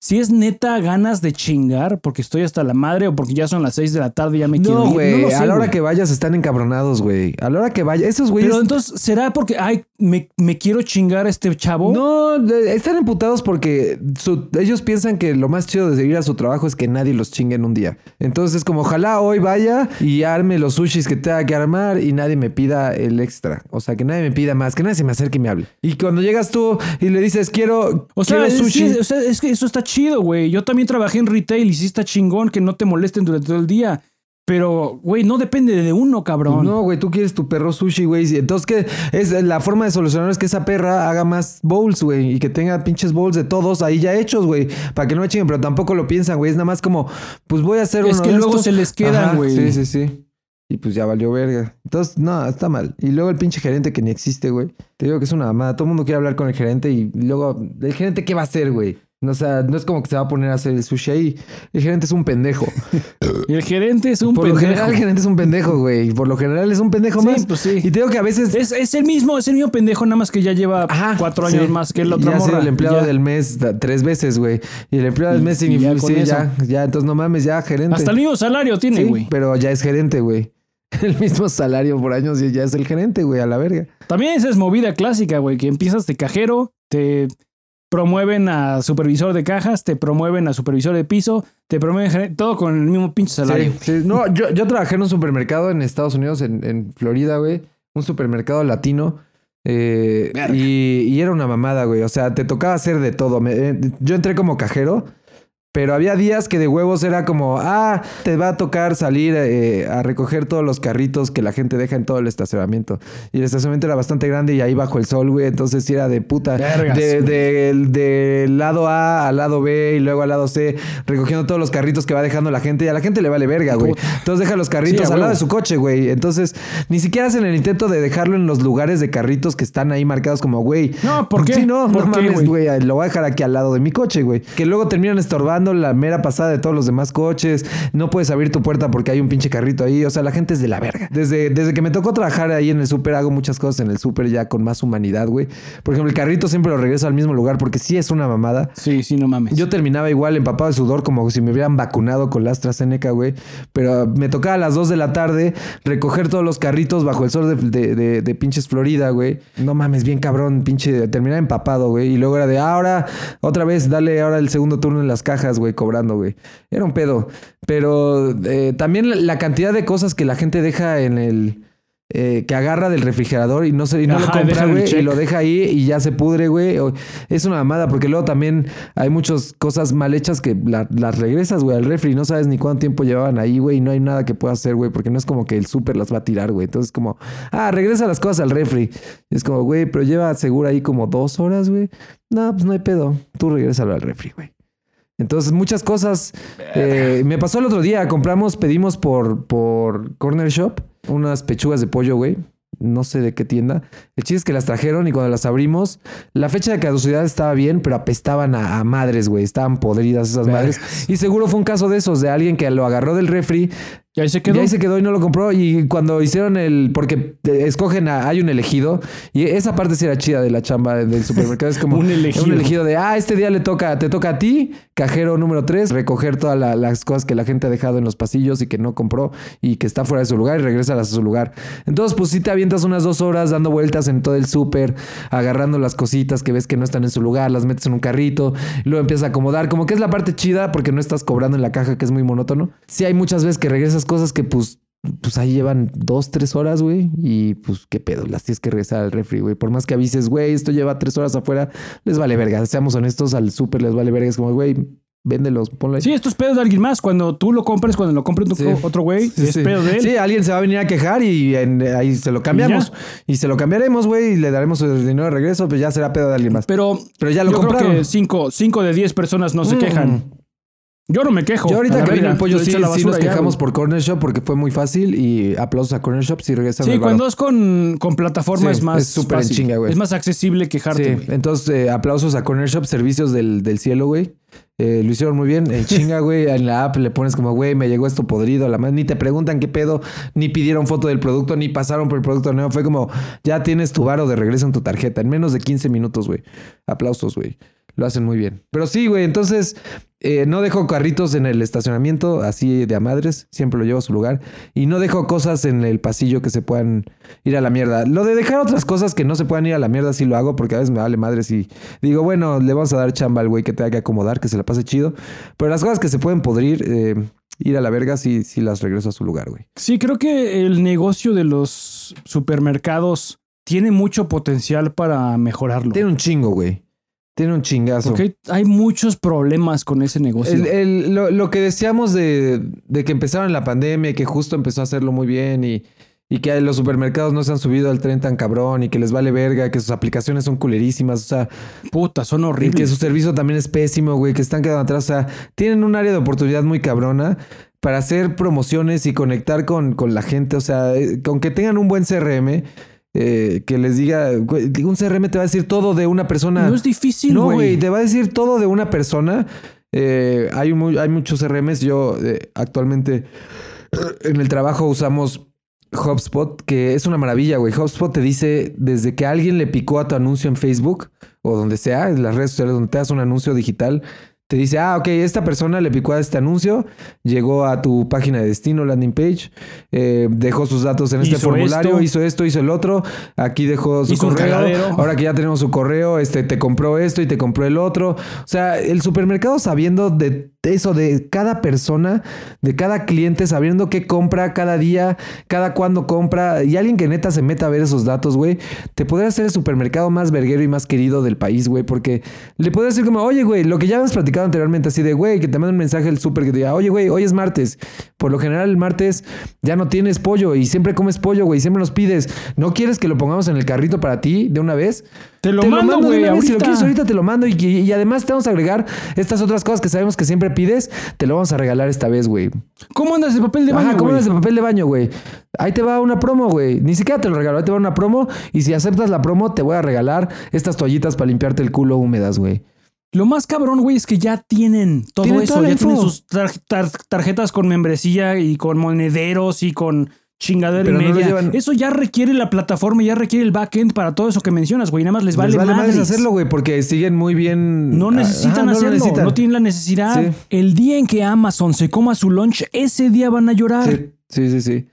Si es neta ganas de chingar porque estoy hasta la madre o porque ya son las 6 de la tarde y ya me quiero No, ir. güey, lo sé, a la hora güey. que vayas están encabronados, güey. A la hora que vayas, esos güeyes... Pero entonces, ¿será porque, ay, me, me quiero chingar a este chavo? No, están emputados porque su- ellos piensan que lo más chido de ir a su trabajo es que nadie los chingue en un día. Entonces, como ojalá hoy vaya y arme los sushis que tenga que armar y nadie me pida el extra. O sea, que nadie me pida más, que nadie se me acerque y me hable. Y cuando llegas tú y le dices, quiero, O sea, quiero es, sushi. sí, o sea, es que eso está chido, güey. Yo también trabajé en retail y sí está chingón que no te molesten durante todo el día. Pero, güey, no depende de uno, cabrón. No, güey, tú quieres tu perro sushi, güey. Entonces, que es la forma de solucionar es que esa perra haga más bowls, güey, y que tenga pinches bowls de todos ahí ya hechos, güey, para que no me chinguen, pero tampoco lo piensan, güey. Es nada más como, pues voy a hacer Es uno que de luego estos. se les quedan, Ajá, güey. Sí, sí, sí. Y pues ya valió verga. Entonces, no, está mal. Y luego el pinche gerente que ni existe, güey. Te digo que es una mamada. Todo el mundo quiere hablar con el gerente y luego, ¿el gerente qué va a hacer, güey? No, o sea, no es como que se va a poner a hacer el sushi ahí. El gerente es un pendejo. Y el gerente es un Por lo pendejo. general, el gerente es un pendejo, güey. Por lo general es un pendejo Sí, más. pues sí. Y te digo que a veces Es, es el mismo, es el mismo pendejo, nada más que ya lleva Ajá, cuatro sí. años más que Y otra ya morra. el empleado Ya. del mes tres veces, güey. Y el empleado del mes significa, sí, ya, ya, entonces no mames, ya gerente. Hasta el mismo salario tiene, güey. pero ya es gerente, güey. El mismo salario por años y ya es el gerente, güey, a la verga. También esa es movida clásica, güey, que empiezas de cajero, te promueven a supervisor de cajas, te promueven a supervisor de piso, te promueven todo con el mismo pinche salario. Sí, sí. No, yo, yo trabajé en un supermercado en Estados Unidos, en, en Florida, güey. Un supermercado latino. eh, y, y era una mamada, güey. O sea, te tocaba hacer de todo. Me- eh, yo entré como cajero. Pero había días que de huevos era como, ah, te va a tocar salir eh, a recoger todos los carritos que la gente deja en todo el estacionamiento. Y el estacionamiento era bastante grande y ahí bajo el sol, güey. Entonces sí era de puta. Vergas, de, lado A al lado B y luego al lado C, recogiendo todos los carritos que va dejando la gente. Y a la gente le vale verga, güey. Entonces deja los carritos Sí, al lado de su coche, güey. Entonces ni siquiera hacen el intento de dejarlo en los lugares de carritos que están ahí marcados como, güey. No, ¿por qué? Sí, no, ¿Por no qué, mames, güey. Lo voy a dejar aquí al lado de mi coche, güey. Que luego terminan estorbando la mera pasada de todos los demás coches. No puedes abrir tu puerta porque hay un pinche carrito ahí. O sea, la gente es de la verga. Desde, desde que me tocó trabajar ahí en el súper, hago muchas cosas en el súper ya con más humanidad, güey. Por ejemplo, el carrito siempre lo regreso al mismo lugar porque sí es una mamada. Sí, sí, no mames. Yo terminaba igual empapado de sudor como si me hubieran vacunado con la AstraZeneca, güey. Pero me tocaba a las 2 de la tarde recoger todos los carritos bajo el sol de, de- de- de pinches Florida, güey. No mames, bien cabrón, pinche. Terminaba empapado, güey. Y luego era de, "Ah, ahora, otra vez, dale ahora el segundo turno en las cajas, güey, cobrando, güey. Era un pedo. Pero eh, también la- cantidad de cosas que la gente deja en el... eh, que agarra del refrigerador y no, se, y no lo compra, güey, y lo deja ahí y ya se pudre, güey. Es una mamada, porque luego también hay muchas cosas mal hechas que la- las regresas, güey, al refri y no sabes ni cuánto tiempo llevaban ahí, güey, y no hay nada que puedas hacer, güey, porque no es como que el súper las va a tirar, güey. Entonces, como, ah, regresa las cosas al refri. Y es como, güey, pero lleva seguro ahí como dos horas, güey. No, pues no hay pedo. Tú regrésalo al refri, güey. Entonces, muchas cosas. eh, me pasó el otro día. Compramos, pedimos por, por Corner Shop unas pechugas de pollo, güey. No sé de qué tienda. El chiste es que las trajeron y cuando las abrimos, la fecha de caducidad estaba bien, pero apestaban a, a madres, güey. Estaban podridas esas madres. Y seguro fue un caso de esos, de alguien que lo agarró del refri, Y ahí se y quedó. ahí se quedó y no lo compró. Y cuando hicieron el. Porque escogen a. Hay un elegido. Y esa parte sí era chida de la chamba del supermercado. Es como Un elegido. un elegido de. Ah, este día le toca. Te toca a ti, cajero número 3, recoger todas la- las cosas que la gente ha dejado en los pasillos y que no compró y que está fuera de su lugar y regresa a su lugar. Entonces, pues sí te avientas unas dos horas dando vueltas en todo el súper, agarrando las cositas que ves que no están en su lugar, las metes en un carrito, y luego empiezas a acomodar. Como que es la parte chida porque no estás cobrando en la caja, que es muy monótono. Sí, hay muchas veces que regresas cosas que pues pues ahí llevan dos, tres horas, güey. Y pues qué pedo, las tienes que regresar al refri, güey. Por más que avises, güey, esto lleva tres horas afuera, les vale verga. Seamos honestos, al súper les vale verga. Es como, güey, véndelos, ponlo ahí. Sí, esto es pedo de alguien más. Cuando tú lo compres, cuando lo compre otro, Sí. otro güey, Sí, es sí. pedo de él. Sí, alguien se va a venir a quejar y en- ahí se lo cambiamos. Y, se lo cambiaremos, güey, y le daremos el dinero de regreso, pues ya será pedo de alguien más. Pero, Pero ya lo yo creo compraron. que 5 cinco de 10 personas no se Mm. quejan. Yo no me quejo. Yo ahorita que vino el pollo, Lo sí, echo a la sí nos quejamos por Corner Shop porque fue muy fácil y aplausos a Corner Shop si regresan Sí, el cuando es con, con plataforma Sí, es más es súper chinga, güey. Es más accesible quejarte, Sí, entonces eh, aplausos a Corner Shop, servicios del, del cielo, güey. Eh, lo hicieron muy bien. En chinga, güey. En la app le pones como, güey, me llegó esto podrido a la. Ni te preguntan qué pedo, ni pidieron foto del producto, ni pasaron por el producto nuevo. Fue como, ya tienes tu varo de regreso en tu tarjeta. En menos de 15 minutos, güey. Aplausos, güey. Lo hacen muy bien. Pero sí, güey. Entonces, eh, no dejo carritos en el estacionamiento, así de a madres. Siempre lo llevo a su lugar. Y no dejo cosas en el pasillo que se puedan ir a la mierda. Lo de dejar otras cosas que no se puedan ir a la mierda, sí lo hago, porque a veces me vale madres y digo, bueno, le vamos a dar chamba al güey que tenga que acomodar, que se la pase chido. Pero las cosas que se pueden podrir, eh, ir a la verga, sí, sí las regreso a su lugar, güey. Sí, creo que el negocio de los supermercados tiene mucho potencial para mejorarlo. Tiene un chingo, güey. Tiene un chingazo. Porque hay muchos problemas con ese negocio. El- el- lo, lo que decíamos de, de que empezaron la pandemia y que justo empezó a hacerlo muy bien y, y que los supermercados no se han subido al tren tan cabrón y que les vale verga, que sus aplicaciones son culerísimas, o sea, Puta, son y que horribles. su servicio también es pésimo, güey, que están quedando atrás, o sea, tienen un área de oportunidad muy cabrona para hacer promociones y conectar con, con la gente, o sea, eh, con que tengan un buen CRM. Eh, que les diga, un CRM te va a decir todo de una persona. No es difícil, No, güey. te va a decir todo de una persona. Eh, hay, hay muchos CRMs. Yo eh, actualmente en el trabajo usamos HubSpot, que es una maravilla, güey. HubSpot te dice desde que alguien le picó a tu anuncio en Facebook o donde sea, en las redes sociales donde te das un anuncio digital. Te dice, ah, ok, esta persona le picó a este anuncio, llegó a tu página de destino, landing page, eh, dejó sus datos en este formulario, esto. hizo esto, hizo el otro, aquí dejó su Hizo correo, ahora que ya tenemos su correo, este, te compró esto y te compró el otro. O sea, el supermercado sabiendo de eso, de cada persona, de cada cliente, sabiendo qué compra cada día, cada cuándo compra, y alguien que neta se meta a ver esos datos, güey, te podría hacer el supermercado más verguero y más querido del país, güey, porque le podría decir como, oye, güey, lo que ya hemos platicado anteriormente, así de, güey, que te manda un mensaje el súper que te diga, oye, güey, hoy es martes. Por lo general, el martes ya no tienes pollo y siempre comes pollo, güey, siempre nos pides. ¿No quieres que lo pongamos en el carrito para ti de una vez? Te lo mando, güey. Si lo quieres ahorita te lo mando y, y- y además te vamos a agregar estas otras cosas que sabemos que siempre pides, te lo vamos a regalar esta vez, güey. ¿Cómo andas de papel de baño, Ajá, ¿cómo güey? eres de papel de baño, güey? Ahí te va una promo, güey. Ni siquiera te lo regalo, ahí te va una promo y si aceptas la promo te voy a regalar estas toallitas para limpiarte el culo húmedas, güey. Lo más cabrón, güey, es que ya tienen todo Tienen eso. Ya info. tienen sus tar- tar- tarjetas con membresía y con monederos y con chingadera y no media. llevan- Eso ya requiere la plataforma, ya requiere el backend para todo eso que mencionas, güey. Nada más les vale, Les vale madres. hacerlo, güey, porque siguen muy bien. No Ah, necesitan ajá, hacerlo, no, necesitan. tienen la necesidad. Sí. El día en que Amazon se coma su lunch, ese día van a llorar. Sí, sí, sí, sí.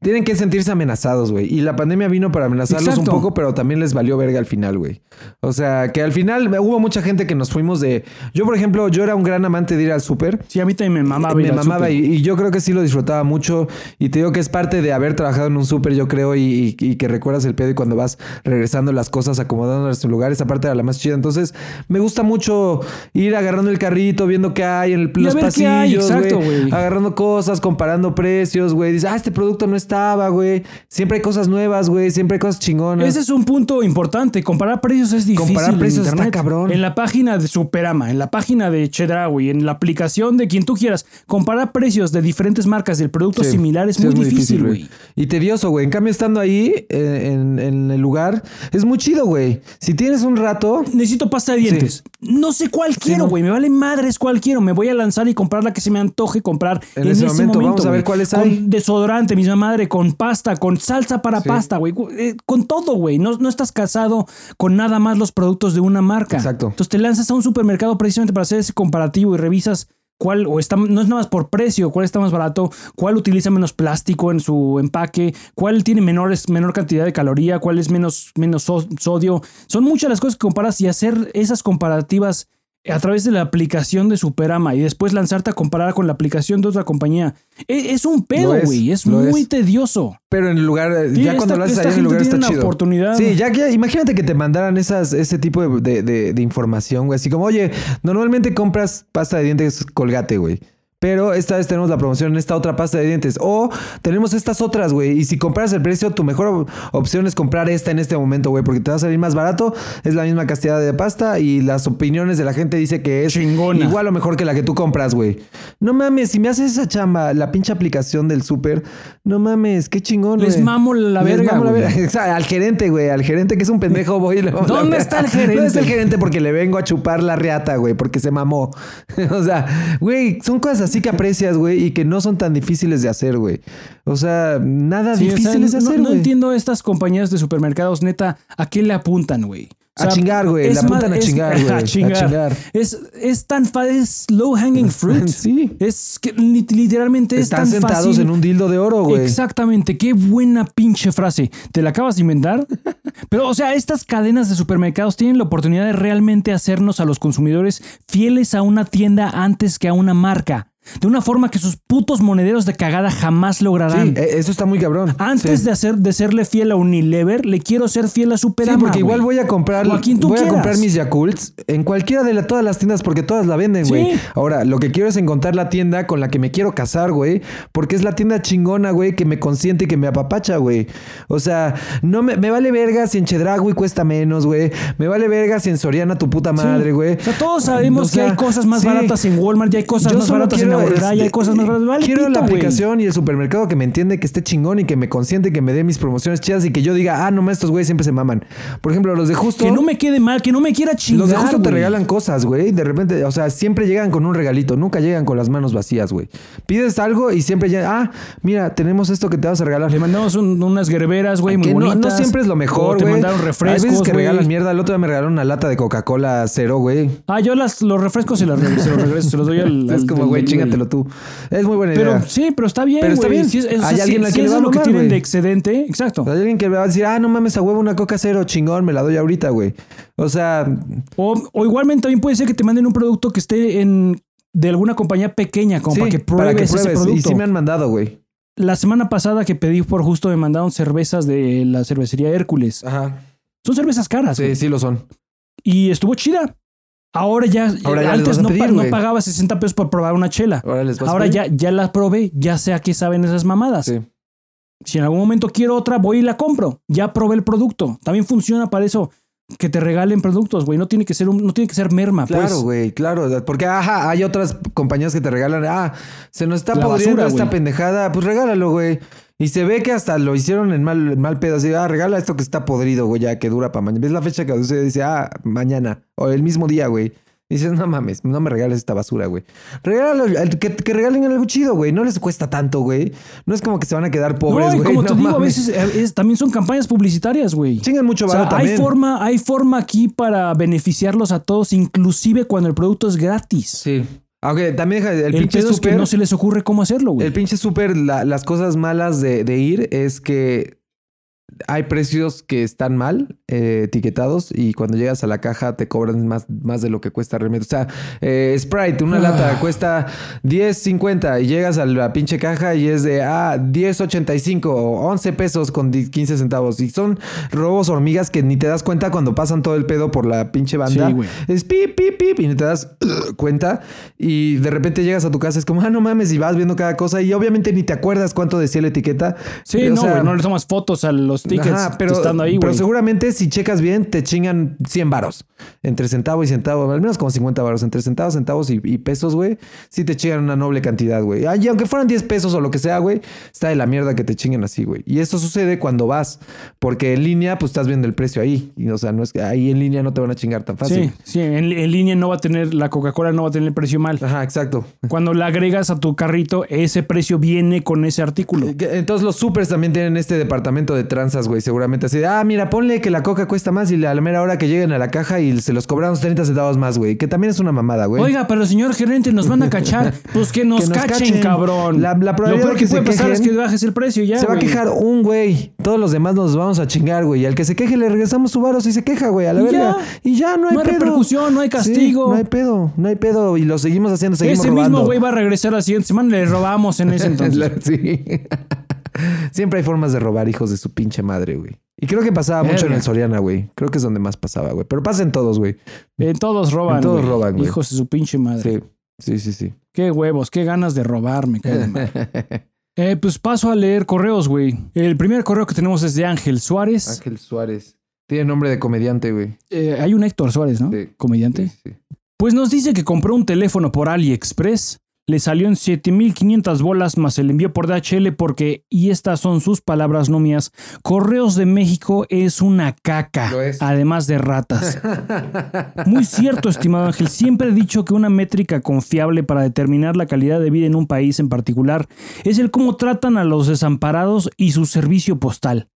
Tienen que sentirse amenazados, güey. Y la pandemia vino para amenazarlos Exacto. un poco, pero también les valió verga al final, güey. O sea, que al final hubo mucha gente que nos fuimos de. Yo, por ejemplo, yo era un gran amante de ir al súper. Sí, a mí también me mamaba. Me mamaba y, y yo creo que sí lo disfrutaba mucho. Y te digo que es parte de haber trabajado en un súper, yo creo, y, y- y que recuerdas el pedo y cuando vas regresando las cosas, acomodando en su lugar, esa parte era la más chida. Entonces, me gusta mucho ir agarrando el carrito, viendo qué hay en el, los pasillos, exacto, güey. güey. Agarrando cosas, comparando precios, güey. Dices, ah, este producto no estaba, güey. Siempre hay cosas nuevas, güey. Siempre hay cosas chingonas. Ese es un punto importante. Comparar precios es difícil. Comparar en precios está internet. cabrón. En la página de Superama, en la página de Chedraui, en la aplicación de quien tú quieras, comparar precios de diferentes marcas del producto Sí, similar es sí, muy difícil, güey. Y tedioso, güey. En cambio, estando ahí eh, en, en el lugar, es muy chido, güey. Si tienes un rato, Necesito pasta de dientes. No sé cuál quiero, no. güey. Me vale madres cuál quiero. Me voy a lanzar y comprar la que se me antoje comprar En en, ese ese momento, momento. vamos a ver güey. cuáles con desodorante, misma madre, con pasta, con salsa para Sí. pasta, güey. Eh, con todo, güey. No, no estás casado con nada más los productos de una marca. Exacto. Entonces te lanzas a un supermercado precisamente para hacer ese comparativo y revisas cuál, o está, no es nada más por precio, cuál está más barato, cuál utiliza menos plástico en su empaque, cuál tiene menores, menor cantidad de caloría, cuál es menos, menos so- sodio. Son muchas las cosas que comparas y hacer esas comparativas a través de la aplicación de Superama y después lanzarte a comparar con la aplicación de otra compañía. E- Es, un pedo, es, güey. Es, muy es. tedioso. pero en el lugar, Sí, ya cuando lo haces esta ahí en el lugar está una chido. oportunidad. Sí, ya que imagínate que te mandaran esas, ese tipo de, de- de- de información, güey. Así como, oye, normalmente compras pasta de dientes colgate, güey. Pero esta vez tenemos la promoción en esta otra pasta de dientes. O tenemos estas otras, güey. Y si comparas el precio, tu mejor op- opción es comprar esta en este momento, güey. Porque te va a salir más barato. Es la misma cantidad de pasta. Y las opiniones de la gente dice que es Chingona. igual o mejor que la que tú compras, güey. No mames, si me haces esa chamba, la pinche aplicación del súper. No mames, qué chingón, Les güey. mamo la Les verga, mamo la verga. Exacto, al gerente, güey. Al gerente que es un pendejo, voy y le ¿Dónde está el gerente? ¿Dónde está el gerente? Porque le vengo a chupar la reata, güey. Porque se mamó. o sea, güey, son cosas así que aprecias, güey. Y que no son tan difíciles de hacer, güey. O sea, nada Sí, o sea, difíciles de no, hacer, no güey. entiendo estas compañías de supermercados, neta, ¿a qué le apuntan, güey? O A chingar, güey, le apuntan a chingar, güey, A a chingar. Es, es tan fácil, es low hanging fruit. Sí. Es que li- literalmente es Están tan sentados fácil. en un dildo de oro, güey. Exactamente, qué buena pinche frase. ¿Te la acabas de inventar? Pero, o sea, estas cadenas de supermercados tienen la oportunidad de realmente hacernos a los consumidores fieles a una tienda antes que a una marca. De una forma que sus putos monederos de cagada jamás lograrán. Sí, eh, eso está muy cabrón. Antes Sí. de hacer de serle fiel a Unilever, le quiero ser fiel a Sí, Superama. porque igual voy a comprar, a voy a comprar mis Yakults en cualquiera de la- todas las tiendas porque todas la venden, Sí. güey. Ahora, lo que quiero es encontrar la tienda con la que me quiero casar, güey, porque es la tienda chingona, güey, que me consiente y que me apapacha, güey. O sea, no me, me vale verga si en Chedragui cuesta menos, güey. Me vale verga si en Soriana tu puta madre, güey. O sea, todos sabemos O sea, que hay cosas más sí. baratas en Walmart y hay cosas Yo más baratas en y hay este, cosas más baratas. Vale, quiero la pito, aplicación y el supermercado que me entiende, que esté chingón y que me consiente, que me dé mis promociones chidas y que yo diga, ah, no, estos güeyes siempre se maman. Por ejemplo, los de Justo. Que no me quede mal, que no me quiera chingar. Los de justo te regalan cosas, güey. De repente, o sea, siempre llegan con un regalito. Nunca llegan con las manos vacías, güey. Pides algo y siempre llegan. Ah, mira, tenemos esto que te vas a regalar. Le mandamos un- unas gerberas, güey, muy no, bonitas. no siempre es lo mejor, te güey. mandaron Hay refrescos, veces que güey. regalan mierda. El otro día me regalaron una lata de Coca-Cola cero, güey. Ah, yo las, los refrescos los, re- se los regreso, se los doy al. Es al como, güey. Chingatelo tú. Es muy buena idea. Pero sí, pero está bien. Pero está bien. Si es- es- Hay si- alguien a si quien le va a lo que tienen de excedente. Exacto. Hay alguien que me va a decir, ah, no mames, a huevo una coca cero, chingón, me la doy ahorita, güey. O sea, O, o igualmente también puede ser que te manden un producto que esté en de alguna compañía pequeña, como sí, para que pruebes, ese producto. Y sí me han mandado, güey. La semana pasada que pedí por justo me mandaron cervezas de la cervecería Hércules. Ajá. Son cervezas caras. Sí, sí lo son. Y estuvo chida. Ahora ya, Ahora ya les antes no, pedir, pagaba 60 pesos por probar una chela. Ahora les vas Ahora ya, ya la probé, ya sé a qué saben esas mamadas. Sí. Si en algún momento quiero otra, voy y la compro. Ya probé el producto. También funciona para eso. Que te regalen productos, güey. No tiene que ser un, no tiene que ser merma, Claro, pues. güey, claro. Porque, ajá, hay otras compañías que te regalan. Ah, se nos está La podriendo basura, esta güey. pendejada. Pues regálalo, güey. Y se ve que hasta lo hicieron en mal, en mal pedo. Así, ah, regala esto que está podrido, güey, ya que dura para mañana. ¿Ves la fecha que usted dice, ah, mañana? O el mismo día, güey. Dices, no mames, no me regales esta basura, güey. Regálalo, que, que regalen algo chido, güey. No les cuesta tanto, güey. No es como que se van a quedar pobres, No, y güey. como no te digo, a veces eh, es- también son campañas publicitarias, güey. Chingan mucho O sea, varo hay también. forma, hay forma aquí para beneficiarlos a todos, inclusive cuando el producto es gratis. Sí. Aunque también deja- el, El, pinche pedo es que súper. no se les ocurre cómo hacerlo, güey. El pinche súper, la- las cosas malas de, de ir es que hay precios que están mal eh, etiquetados y cuando llegas a la caja te cobran más, más de lo que cuesta realmente. O sea, eh, Sprite, una Ah. lata cuesta 10.50 y llegas a la pinche caja y es de ah, 10.85 o 11 pesos con di- 15 centavos. Y son robos hormigas que ni te das cuenta cuando pasan todo el pedo por la pinche banda. Sí. Es pip, pip, pip, y ni te das cuenta. Y de repente llegas a tu casa, es como, ah, no mames, y vas viendo cada cosa. Y obviamente ni te acuerdas cuánto decía la etiqueta. Sí, O no, sea, no le tomas fotos a los tickets Ajá, pero, estando ahí, pero güey. seguramente si checas bien, te chingan 100 varos. Entre centavo y centavo, al menos como 50 varos. Entre centavos, centavos y, y pesos, güey. Sí te chingan una noble cantidad, güey. Ah, Y aunque fueran 10 pesos o lo que sea, güey, está de la mierda que te chinguen así, güey. Y esto sucede cuando vas. Porque en línea, pues estás viendo el precio ahí. Y, o sea, no es que ahí en línea no te van a chingar tan fácil. Sí, sí, en, en línea no va a tener, la Coca-Cola no va a tener el precio mal. Ajá, exacto. Cuando la agregas a tu carrito, ese precio viene con ese artículo. Entonces los supers también tienen este departamento de tranzas, güey. Seguramente así de, ah, mira, ponle que la coca cuesta más y a la mera hora que lleguen a la caja y se los cobramos 30 centavos más, güey. Que también es una mamada, güey. Oiga, pero señor gerente, nos van a cachar. Pues que nos, Que nos cachen, cachen. cabrón. La- la probabilidad Lo peor que, que se puede pasar es que bajes el precio ya. se va a quejar un güey. Todos los demás nos vamos a chingar, güey. Y al que se queje le regresamos su varo si se queja, güey. A la verga. Y ya, no hay No hay pedo. repercusión, no hay Sí, castigo. no hay pedo, no hay pedo. Y lo seguimos haciendo, seguimos Ese robando. mismo güey va a regresar la siguiente semana le robamos en ese entonces. sí. Siempre hay formas de robar hijos de su pinche madre, güey. Y creo que pasaba mucho en el Soriana, güey. Creo que es donde más pasaba, güey. Pero pasen todos, güey. En todos roban. En todos roban, güey. Hijos de su pinche madre. Sí, sí, sí, sí. Qué huevos, qué ganas de robarme. Eh, pues paso a leer correos, güey. El primer correo que tenemos es de Ángel Suárez. Ángel Suárez. Tiene nombre de comediante, güey. Eh, hay un Héctor Suárez, ¿no? Sí. Comediante. Sí, sí. Pues nos dice que compró un teléfono por AliExpress. Le salió en 7500 bolas más el envío por DHL porque, y estas son sus palabras no mías, Correos de México es una caca, Lo es. además de ratas. Muy cierto, estimado Ángel. Siempre he dicho que una métrica confiable para determinar la calidad de vida en un país en particular es el cómo tratan a los desamparados y su servicio postal.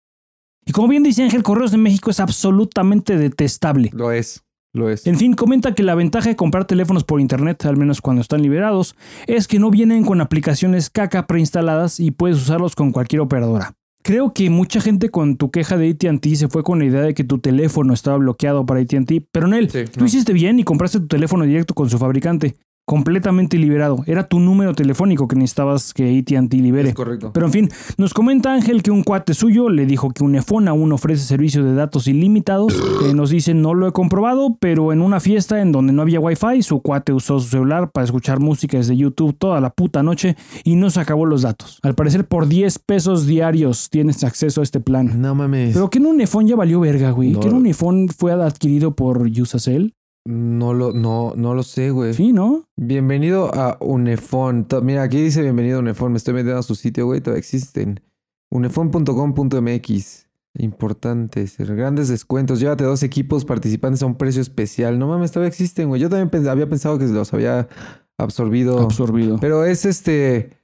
Y como bien dice Ángel, Correos de México es absolutamente detestable. Lo es. Lo es. En fin, comenta que la ventaja de comprar teléfonos por internet, al menos cuando están liberados, es que no vienen con aplicaciones caca preinstaladas y puedes usarlos con cualquier operadora. Creo que mucha gente con tu queja de AT&T se fue con la idea de que tu teléfono estaba bloqueado para AT&T, pero Nel, Sí, tú no. hiciste bien y compraste tu teléfono directo con su fabricante, completamente liberado. Era tu número telefónico que necesitabas que AT&T libere. Es correcto. Pero en fin, nos comenta Ángel que un cuate suyo le dijo que Unifón aún ofrece servicio de datos ilimitados. Eh, nos dice, no lo he comprobado, pero en una fiesta en donde no había wifi, su cuate usó su celular para escuchar música desde YouTube toda la puta noche y no se acabó los datos. Al parecer por 10 pesos diarios tienes acceso a este plan. No mames. Pero que en Unifón ya valió verga, güey. No. Que en Unifón fue adquirido por Usacell. No lo, no, no lo sé, güey. Sí, ¿no? Bienvenido a Unefon. Mira, aquí dice bienvenido a Unefon. Me estoy metiendo a su sitio, güey. Todavía existen. Unefon.com.mx. Importantes. Grandes descuentos. Llévate dos equipos participantes a un precio especial. No mames, todavía existen, güey. Yo también pens- había pensado que los había absorbido. Absorbido. Pero es este.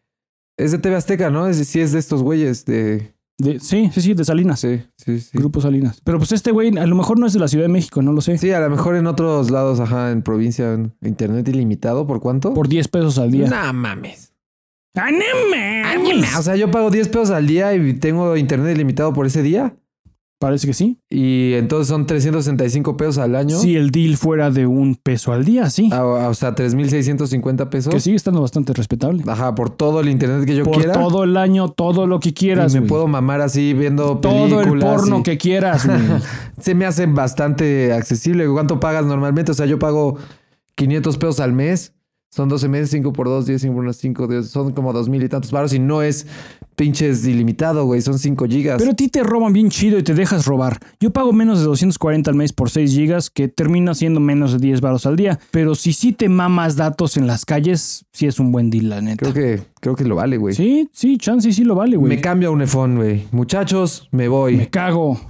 Es de TV Azteca, ¿no? Es, sí, es de estos güeyes. De... De- sí, sí, sí, de Salinas. Sí, sí, sí. Grupo Salinas. Pero pues este güey a lo mejor no es de la Ciudad de México, no lo sé. Sí, a lo mejor en otros lados, ajá, en provincia, en internet ilimitado. ¿Por cuánto? Por 10 pesos al día. Nah, mames. ¡Ah, no mames! O sea, yo pago 10 pesos al día y tengo internet ilimitado por ese día. Parece que sí. Y entonces son 365 pesos al año. Si el deal fuera de un peso al día, sí. Ah, o sea, 3.650 pesos. que sigue estando bastante respetable. Ajá, por todo el internet que yo Por quiera. todo el año, todo lo que y quieras. me güey. puedo mamar así viendo todo el películas. porno y- que quieras. Se me hace bastante accesible. ¿Cuánto pagas normalmente? O sea, yo pago 500 pesos al mes. Son 12 meses, 5 por 2, 10, 5 por 1, 5, 10. Son como 2 mil y tantos baros. Y no es pinches ilimitado, güey. Son 5 gigas. Pero a ti te roban bien chido y te dejas robar. Yo pago menos de 240 al mes por 6 gigas, que termina siendo menos de 10 baros al día. Pero si sí te mamas datos en las calles, sí es un buen deal, la neta. creo que, creo que lo vale, güey. Sí, sí, chance sí lo vale, güey. Me cambio a un iPhone, güey. Muchachos, me voy. Me cago.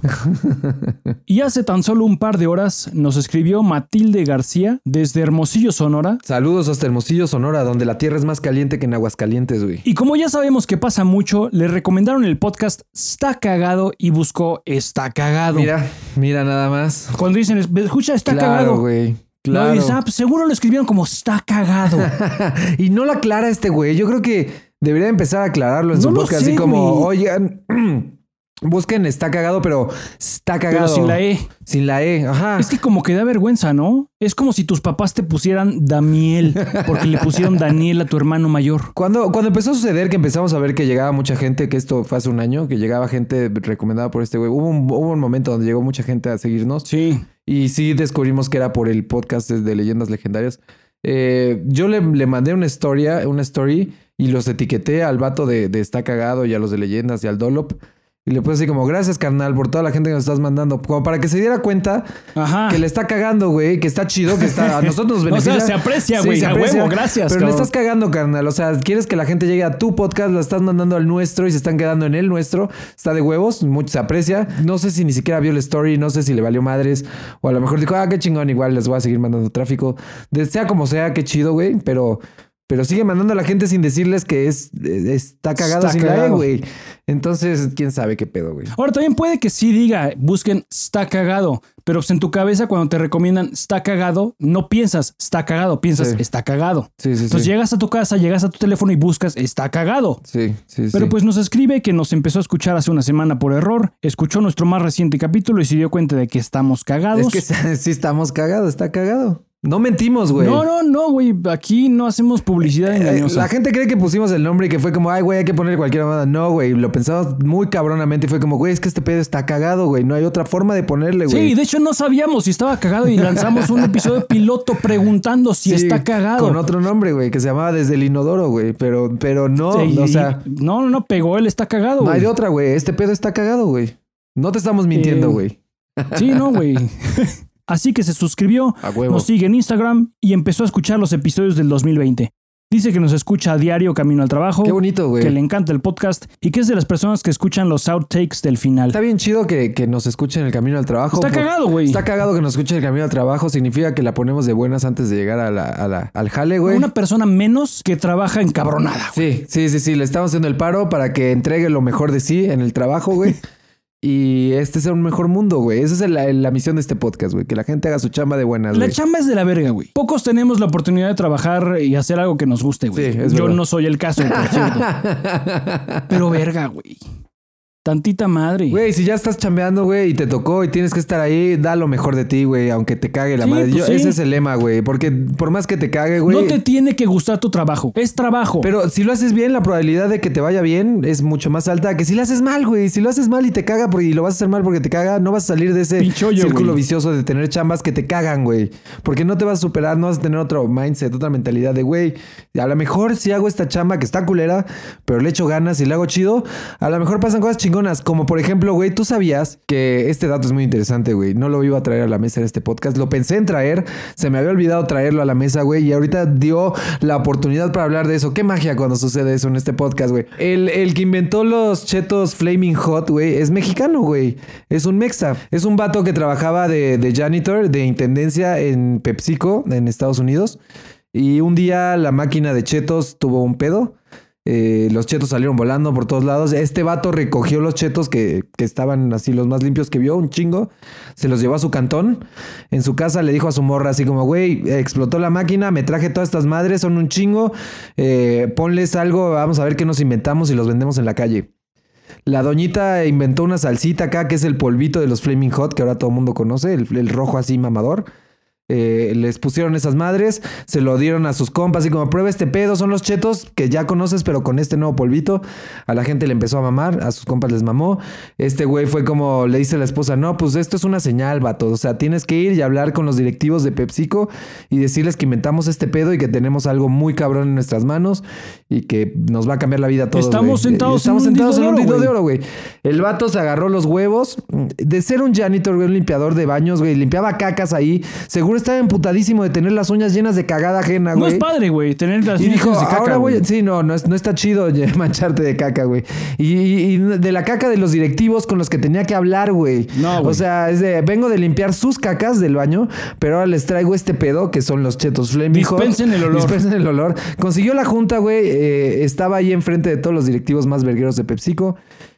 y hace tan solo un par de horas nos escribió Matilde García desde Hermosillo, Sonora. Saludos hasta Hermosillo, Sonora, donde la tierra es más caliente que en Aguascalientes, güey. Y como ya sabemos que pasa mucho, le recomendaron el podcast Está Cagado y buscó Está Cagado. Mira, mira nada más. Cuando dicen, escucha, está claro, cagado. güey. No, dices, ah, pues seguro lo escribieron como está cagado. y no lo aclara este güey. Yo creo que debería empezar a aclararlo en No su podcast. sé, así como, güey. oigan, busquen está cagado, pero está cagado. Pero sin la E. Sin la E, ajá. Es que como que da vergüenza, ¿no? Es como si tus papás te pusieran Damiel, porque le pusieron Daniel a tu hermano mayor. Cuando, cuando empezó a suceder que empezamos a ver que llegaba mucha gente, que esto fue hace un año, que llegaba gente recomendada por este güey, hubo un, hubo un momento donde llegó mucha gente a seguirnos Sí. y sí descubrimos que era por el podcast de Leyendas Legendarias. Eh, yo le, le mandé una historia, una story y los etiqueté al vato de, de Está Cagado y a los de Leyendas y al Dolop. Y le puse así como, gracias carnal por toda la gente que nos estás mandando. Como para que se diera cuenta Ajá. que le está cagando, güey, que está chido, que está, a nosotros nos O beneficia. sea, se aprecia, Sí, güey. se a aprecia, huevo, gracias. Pero le estás cagando, carnal. O sea, quieres que la gente llegue a tu podcast, la estás mandando al nuestro y se están quedando en el nuestro. Está de huevos, mucho se aprecia. No sé si ni siquiera vio el story, no sé si le valió madres. O a lo mejor dijo, ah, qué chingón, igual les voy a seguir mandando tráfico. De, sea como sea, qué chido, güey. Pero, pero sigue mandando a la gente sin decirles que es, eh, está cagado Está sin la E, güey. Entonces, quién sabe qué pedo, güey. Ahora también puede que sí diga, busquen está cagado, pero pues en tu cabeza cuando te recomiendan está cagado, no piensas está cagado, piensas Sí. está cagado. Sí, sí, Entonces llegas a tu casa, llegas a tu teléfono y buscas está cagado. Sí, sí, Pero pues nos escribe que nos empezó a escuchar hace una semana por error, escuchó nuestro más reciente capítulo y se dio cuenta de que estamos cagados. Es que sí estamos cagados, está cagado. No mentimos, güey. no, no, no, güey, aquí no hacemos publicidad Eh, engañosa. La gente cree que pusimos el nombre y que fue como, ay, güey, hay que poner cualquier mamada. No, güey, lo pensamos muy cabronamente y fue como, güey, es que este pedo está cagado, güey. No hay otra forma de ponerle, güey. Sí, de hecho no sabíamos si estaba cagado y lanzamos un episodio piloto preguntando si Sí, está cagado. Con otro nombre, güey, que se llamaba Desde el Inodoro, güey. Pero, pero no, Sí, o sea, no, no, no, pegó, él está cagado. no hay güey. de otra, güey. Este pedo está cagado, güey. No te estamos mintiendo, Eh, güey. Sí, no, güey. Así que se suscribió, A huevo. nos sigue en Instagram y empezó a escuchar los episodios del 2020. Dice que nos escucha a diario camino al trabajo, Qué bonito, güey. que le encanta el podcast y que es de las personas que escuchan los outtakes del final. Está bien chido que, que nos escuchen en el camino al trabajo. Está por- cagado, güey. Está cagado que nos escuchen en el camino al trabajo. Significa que la ponemos de buenas antes de llegar a la, a la- al jale, güey. Una persona menos que trabaja encabronada. güey. Sí, sí, sí, sí. Le estamos haciendo el paro para que entregue lo mejor de sí en el trabajo, güey. y este sea un mejor mundo, güey. Esa es la, la misión de este podcast, güey. Que la gente haga su chamba de buenas, La güey. chamba es de la verga, güey. Pocos tenemos la oportunidad de trabajar y hacer algo que nos guste, güey. Sí, Yo verdad. no soy el caso, por cierto. Pero verga, güey. Tantita madre. Güey, si ya estás chambeando, güey, y te tocó y tienes que estar ahí, da lo mejor de ti, güey, aunque te cague la Sí, madre. pues Yo- sí. Ese es el lema, güey. Porque por más que te cague, güey. no te tiene que gustar tu trabajo. Es trabajo. Pero si lo haces bien, la probabilidad de que te vaya bien es mucho más alta que si lo haces mal, güey. Si lo haces mal y te caga porque, y lo vas a hacer mal porque te caga, no vas a salir de ese círculo vicioso de tener chambas que te cagan, güey. Porque no te vas a superar, no vas a tener otro mindset, otra mentalidad de, güey, a lo mejor si hago esta chamba que está culera, pero le echo ganas y le hago chido, a lo mejor pasan cosas Como por ejemplo, güey, tú sabías que este dato es muy interesante, güey. No lo iba a traer a la mesa en este podcast. Lo pensé en traer, se me había olvidado traerlo a la mesa, güey, y ahorita dio la oportunidad para hablar de eso. Qué magia cuando sucede eso en este podcast, güey. El, el que inventó los chetos Flaming Hot, güey, es mexicano, güey. Es un mexa. Es un vato que trabajaba de, de janitor, de intendencia en PepsiCo, en Estados Unidos. Y un día la máquina de chetos tuvo un pedo. Eh, los chetos salieron volando por todos lados. Este vato recogió los chetos que, que estaban así los más limpios que vio, un chingo. Se los llevó a su cantón. En su casa le dijo a su morra así como, güey, explotó la máquina, me traje todas estas madres, son un chingo. Eh, ponles algo, vamos a ver qué nos inventamos y los vendemos en la calle. La doñita inventó una salsita acá que es el polvito de los Flaming Hot que ahora todo el mundo conoce, el, el rojo así mamador. Eh, les pusieron esas madres, se lo dieron a sus compas, así como prueba este pedo, son los chetos que ya conoces, pero con este nuevo polvito. A la gente le empezó a mamar, a sus compas les mamó. Este güey fue como le dice a la esposa: No, pues esto es una señal, vato. O sea, tienes que ir y hablar con los directivos de PepsiCo y decirles que inventamos este pedo y que tenemos algo muy cabrón en nuestras manos y que nos va a cambiar la vida a todos. Estamos güey. sentados Estamos en un sentados en un dildo de oro, güey. El vato se agarró los huevos de ser un janitor, güey, un limpiador de baños, güey. Limpiaba cacas ahí. Seguro estaba emputadísimo de tener las uñas llenas de cagada ajena, no güey. es padre, güey, tener las Y uñas dijo, de caca, ahora güey. sí, no, no, es- no está chido mancharte de caca, güey. Y, y- y de la caca de los directivos con los que tenía que hablar, güey. No, güey. O sea, es de, vengo de limpiar sus cacas del baño, pero ahora les traigo este pedo que son los chetos Hot. Dispensen el olor. Dispensen el olor. Consiguió la junta, güey. eh, estaba ahí enfrente de todos los directivos más vergueros de PepsiCo.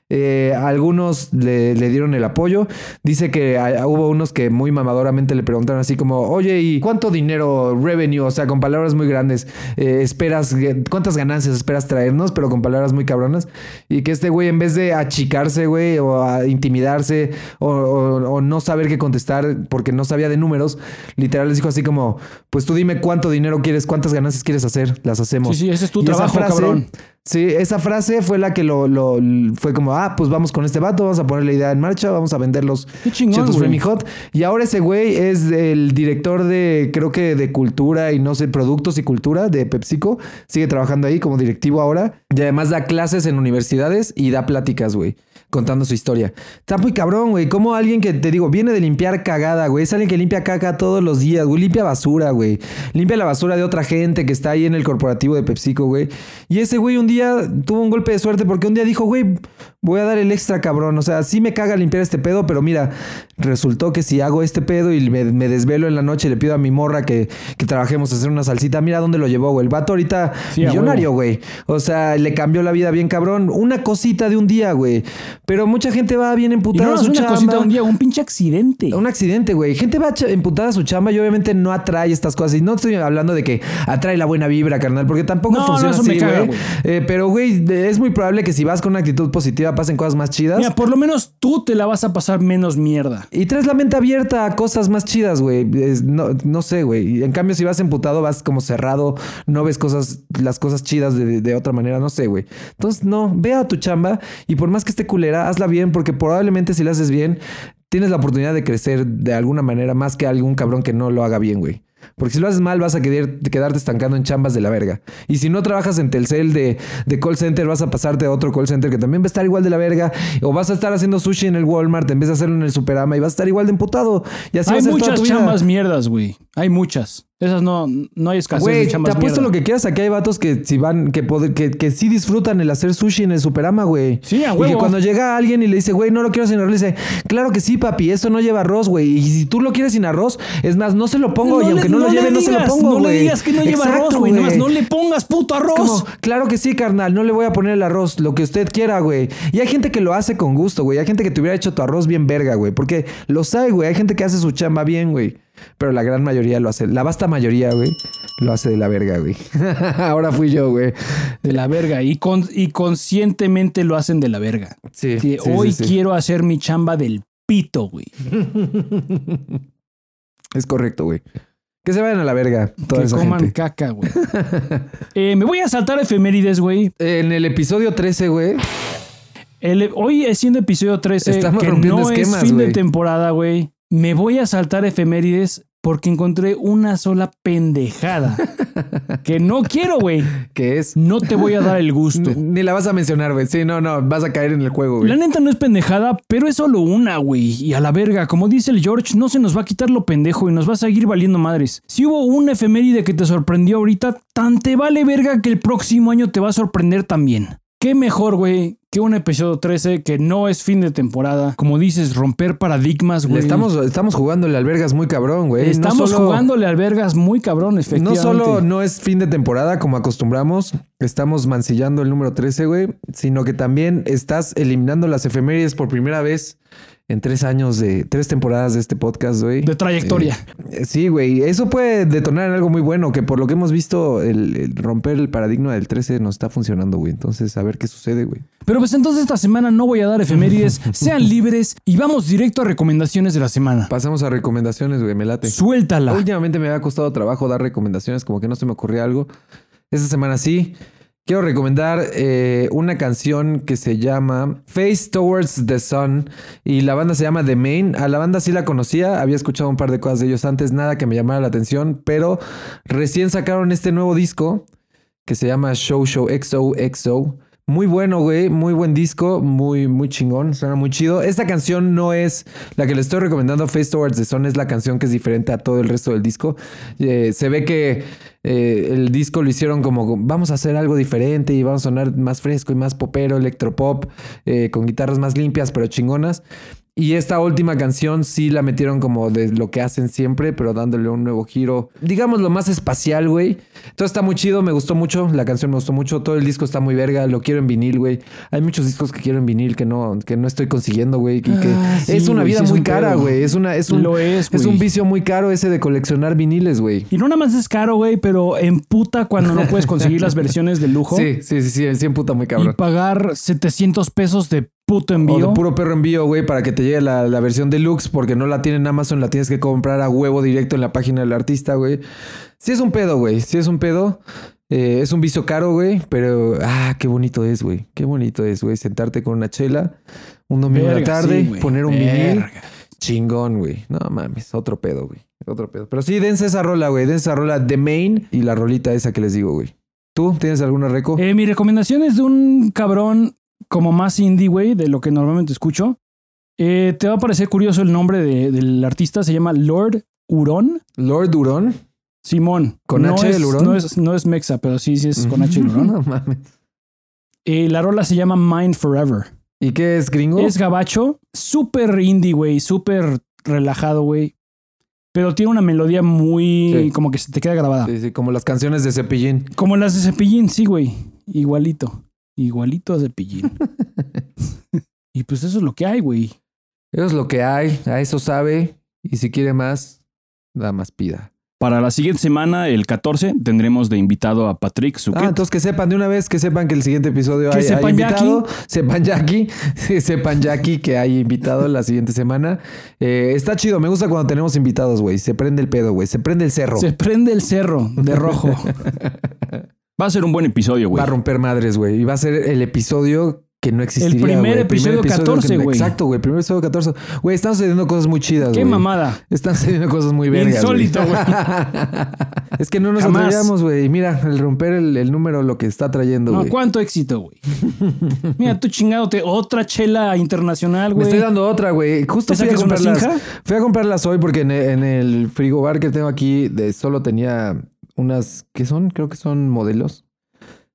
Eh, algunos le, le dieron el apoyo. Dice que hay- hubo unos que muy mamadoramente le preguntaron así como, oye, ¿y cuánto dinero, revenue? O sea, con palabras muy grandes, eh, esperas, ¿cuántas ganancias esperas traernos? Pero con palabras muy cabronas. Y que este güey, en vez de achicarse, güey, o a intimidarse, o, o- o no saber qué contestar porque no sabía de números, literal les dijo así como, pues tú dime cuánto dinero quieres, cuántas ganancias quieres hacer, las hacemos. Sí, sí, ese es tu Y trabajo, frase- cabrón. Sí, esa frase fue la que lo, lo- fue como, ah, pues vamos con este vato, vamos a poner la idea en marcha, vamos a vender los Chetos. Flaming Hot. Y ahora ese güey es el director de, creo que de cultura y no sé, productos y cultura de PepsiCo. Sigue trabajando ahí como directivo ahora. Y además da clases en universidades y da pláticas, güey. Contando su historia. Está muy cabrón, güey. Como alguien que te digo, viene de limpiar cagada, güey. Es alguien que limpia caca todos los días, güey. Limpia basura, güey. Limpia la basura de otra gente que está ahí en el corporativo de PepsiCo, güey. Y ese güey un día tuvo un golpe de suerte porque un día dijo, güey, voy a dar el extra cabrón. O sea, sí me caga limpiar este pedo, pero mira, resultó que si hago este pedo y me, me desvelo en la noche, le pido a mi morra que, que trabajemos a hacer una salsita. Mira dónde lo llevó, güey. El vato ahorita Sí, millonario, güey. O sea, le cambió la vida bien cabrón. Una cosita de un día, güey. Pero mucha gente va bien emputada no a es su una chamba. cosita un día, un pinche accidente. Un accidente, güey. Gente va emputada a su chamba y obviamente no atrae estas cosas. Y no estoy hablando de que atrae la buena vibra, carnal, porque tampoco No, funciona así, güey. Eh, pero, güey, es muy probable que si vas con una actitud positiva pasen cosas más chidas. Mira, por lo menos tú te la vas a pasar menos mierda. Y traes la mente abierta a cosas más chidas, güey. No, no sé, güey. En cambio, si vas emputado, vas como cerrado, no ves cosas, las cosas chidas de, de otra manera, no sé, güey. Entonces, no, ve a tu chamba y por más que esté culera, hazla bien, porque probablemente si la haces bien, tienes la oportunidad de crecer de alguna manera más que algún cabrón que no lo haga bien, güey. Porque si lo haces mal, vas a querer, quedarte estancando en chambas de la verga. Y si no trabajas en Telcel de, de call center, vas a pasarte a otro call center que también va a estar igual de la verga. O vas a estar haciendo sushi en el Walmart en vez de hacerlo en el Superama y vas a estar igual de emputado. Y así Hay toda muchas chambas mierdas, güey. Hay muchas. Esas no, no hay escasez Güey, de te chambas apuesto mierda. lo que quieras. Aquí hay vatos que si van, que, que, que sí disfrutan el hacer sushi en el Superama, güey. Sí, a Y que huevo. cuando llega alguien y le dice, güey, no lo quiero sin arroz, le dice, claro que sí, papi, esto no lleva arroz, güey. Y si tú lo quieres sin arroz, es más, no se lo pongo. y aunque no, lo le lleve, no se lo pongo, No le digas que no lleva Exacto, arroz, güey. No le pongas puto arroz. Como, claro que sí, carnal, no le voy a poner el arroz, lo que usted quiera, güey. Y hay gente que lo hace con gusto, güey. Hay gente que te hubiera hecho tu arroz bien verga, güey. Porque los hay, güey. Hay gente que hace su chamba bien, güey. Pero la gran mayoría lo hace. La vasta mayoría, güey, lo hace de la verga, güey. Ahora fui yo, güey. De la verga. Y, con, y conscientemente lo hacen de la verga. Sí. Sí, sí, hoy sí. quiero hacer mi chamba del pito, güey. Es correcto, güey. Que se vayan a la verga toda que esa coman gente. caca, güey. Eh, me voy a saltar efemérides, güey. En el episodio 13, güey. El- Hoy es siendo episodio 13, Estamos que rompiendo no esquemas, es fin de temporada, güey. Me voy a saltar efemérides porque encontré una sola pendejada. que no quiero, güey. Que es. No te voy a dar el gusto. Ni, ni la vas a mencionar, güey. Sí, no, no. Vas a caer en el juego, La güey. neta no es pendejada, pero es solo una, güey. Y a la verga, como dice el George, no se nos va a quitar lo pendejo y nos va a seguir valiendo madres. Si hubo un efeméride que te sorprendió ahorita, tan te vale verga que el próximo año te va a sorprender también. Qué mejor, güey, que un episodio 13 que no es fin de temporada. Como dices, romper paradigmas, güey. estamos, estamos jugándole albergas muy cabrón, güey. No Estamos solo- jugándole albergas muy cabrón, No efectivamente. solo no es fin de temporada como acostumbramos, estamos mancillando el número 13, güey, sino que también estás eliminando las efemérides por primera vez en tres años de tres temporadas de este podcast, güey. De trayectoria. Eh, sí, güey, eso puede detonar en algo muy bueno, que por lo que hemos visto, el, el romper el paradigma del 13 nos está funcionando, güey. Entonces, a ver qué sucede, güey. Pero pues entonces esta semana no voy a dar efemérides. Sean libres y vamos directo a recomendaciones de la semana. Pasamos a recomendaciones, güey, me late. Suéltala. Últimamente me ha costado trabajo dar recomendaciones, como que no se me ocurría algo. Esta semana sí. Quiero recomendar eh, una canción que se llama Face Towards the Sun y la banda se llama The Main. A la banda sí la conocía, había escuchado un par de cosas de ellos antes, nada que me llamara la atención, pero recién sacaron este nuevo disco que se llama Show Show XOXO. Muy bueno, güey, muy buen disco, muy, muy chingón, suena muy chido. Esta canción no es la que le estoy recomendando, Face Towards the Sun, es la canción que es diferente a todo el resto del disco. Eh, se ve que eh, el disco lo hicieron como vamos a hacer algo diferente y vamos a sonar más fresco y más popero, electropop, eh, con guitarras más limpias pero chingonas. Y esta última canción sí la metieron como de lo que hacen siempre, pero dándole un nuevo giro, digamos lo más espacial, güey. Todo está muy chido, me gustó mucho, la canción me gustó mucho, todo el disco está muy verga, lo quiero en vinil, güey. Hay muchos discos que quiero en vinil que no, que no estoy consiguiendo, güey. y que Ah, sí, es una güey, vida sí muy un cara, pedo. güey. Es una, es un, Lo es, un vicio muy caro ese de coleccionar viniles, güey. Y no nada más es caro, güey, pero en puta cuando no puedes conseguir las versiones de lujo. Sí, sí, sí, sí, sí, en puta muy Y cabrón. pagar 700 pesos de puto O envío. de puro perro envío, güey, para que te llegue la, la versión deluxe, porque no la tienen en Amazon, la tienes que comprar a huevo directo en la página del artista, güey. Sí es un pedo, güey, sí es un pedo. Eh, es un vicio caro, güey, pero ah, qué bonito es, güey. Qué bonito es, güey, sentarte con una chela un domingo en la tarde, sí, poner un vinil. Chingón, güey. No mames, otro pedo, güey. Otro pedo. Pero sí, dense esa rola, güey. Dense esa rola The Main y la rolita esa que les digo, güey. ¿Tú tienes alguna reco? Eh, mi recomendación es de un cabrón como más indie, güey, de lo que normalmente escucho. Eh, te va a parecer curioso el nombre de- del artista, se llama Lord Huron. Lord Durón. Simón. ¿Con no H es, el Hurón? No es, no es Mexa, pero sí, sí es con H el Hurón. no mames. Eh, la rola se llama Mind Forever. ¿Y qué es gringo? Es gabacho, súper indie, güey, súper relajado, güey. Pero tiene una melodía muy Sí. como que se te queda grabada. Sí, sí, como las canciones de Cepillín. Como las de Cepillín, sí, güey. Igualito. Igualito a Cepillín. y pues eso es lo que hay, güey. Eso es lo que hay, a eso sabe. Y si quiere más, nada más pida. Para la siguiente semana, el 14, tendremos de invitado a Patrick Suquet. Ah, entonces que sepan de una vez, que sepan que el siguiente episodio hay, hay sepan ya invitado. Sepan ya aquí, sepan aquí que hay invitado la siguiente semana. Eh, está chido, me gusta cuando tenemos invitados, güey. Se prende el pedo, güey. Se prende el cerro. Se prende el cerro de rojo. Va a ser un buen episodio, güey. Va a romper madres, güey. Y va a ser el episodio que no existiría. primer güey. episodio 14, que- güey. Exacto, güey. Primer episodio 14. Güey, están sucediendo cosas muy chidas, Qué güey. mamada. Están sucediendo cosas muy vergas. Insólito, güey. es que no nos atrevíamos, güey. Y Mira, el romper el, el número lo que está trayendo, No, güey. cuánto éxito, güey. Mira, tú chingadote otra chela internacional, Me güey. estoy dando otra, güey. Justo ¿Esa fui a, comprarlas, fui a comprarlas hoy porque en, en el frigobar que tengo aquí de solo tenía unas... ¿Qué son? Creo que son modelos.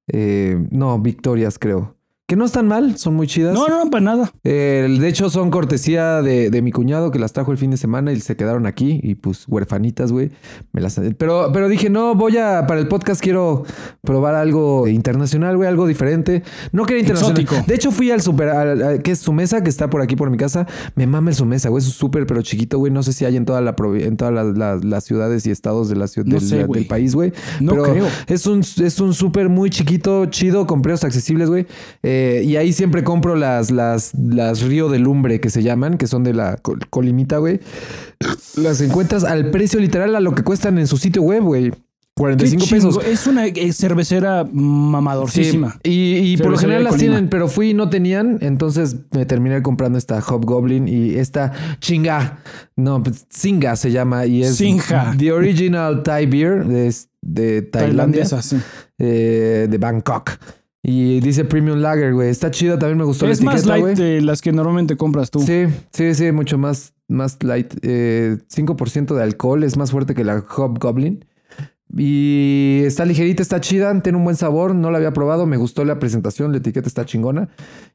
Eh, no, Victorias, creo. Que no están mal, son muy chidas. No, no, no, para nada. Eh, de hecho, son cortesía de, de mi cuñado que las trajo el fin de semana y se quedaron aquí. Y pues, huerfanitas, güey. Me las. Pero, pero dije, no, voy a. Para el podcast quiero probar algo internacional, güey, algo diferente. No quería internacional. Exótico. De hecho, fui al super. al- al- que es su mesa, que está por aquí por mi casa. Me mama el su mesa, güey. Es súper, pero chiquito, güey. No sé si hay en, toda la, en todas las, las- las ciudades y estados de la ciudad No del, país, güey. No Pero creo. Es un, es un súper muy chiquito, chido, con precios accesibles, güey. Eh, y ahí siempre compro las, las, las Río de Lumbre que se llaman, que son de la col- colimita, güey. Las encuentras al precio literal a lo que cuestan en su sitio web, güey. Qué 45 chingo. pesos. Es una eh, cervecera mamadorcísima. Sí, y, y por lo general las tienen, pero fui y no tenían, entonces me terminé comprando esta Hobgoblin y esta chinga, no, pues, Singa se llama y es. The Original Thai Beer de, de Tailandia, Tailandesa, sí. eh, de Bangkok. Y dice Premium Lager, güey. Está chida, también me gustó Es la más etiqueta, light güey. de las que normalmente compras tú. Sí, sí, sí, mucho más, más light. Eh, 5% de alcohol, es más fuerte que la Hobgoblin. Y está ligerita, está chida, tiene un buen sabor. No la había probado, me gustó la presentación, la etiqueta está chingona.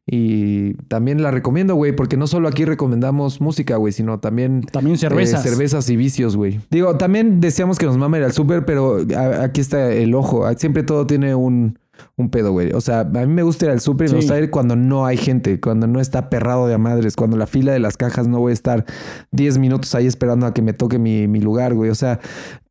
Y también la recomiendo, güey, porque no solo aquí recomendamos música, güey, sino también También cervezas. eh, cervezas y vicios, güey. Digo, también decíamos que nos mama ir al súper, pero aquí está el ojo. Siempre todo tiene un, un pedo, güey. O sea, a mí me gusta ir al súper y me Sí. gusta ir cuando no hay gente, cuando no está perrado de a madres, cuando la fila de las cajas no voy a estar 10 minutos ahí esperando a que me toque mi, mi lugar, güey. O sea,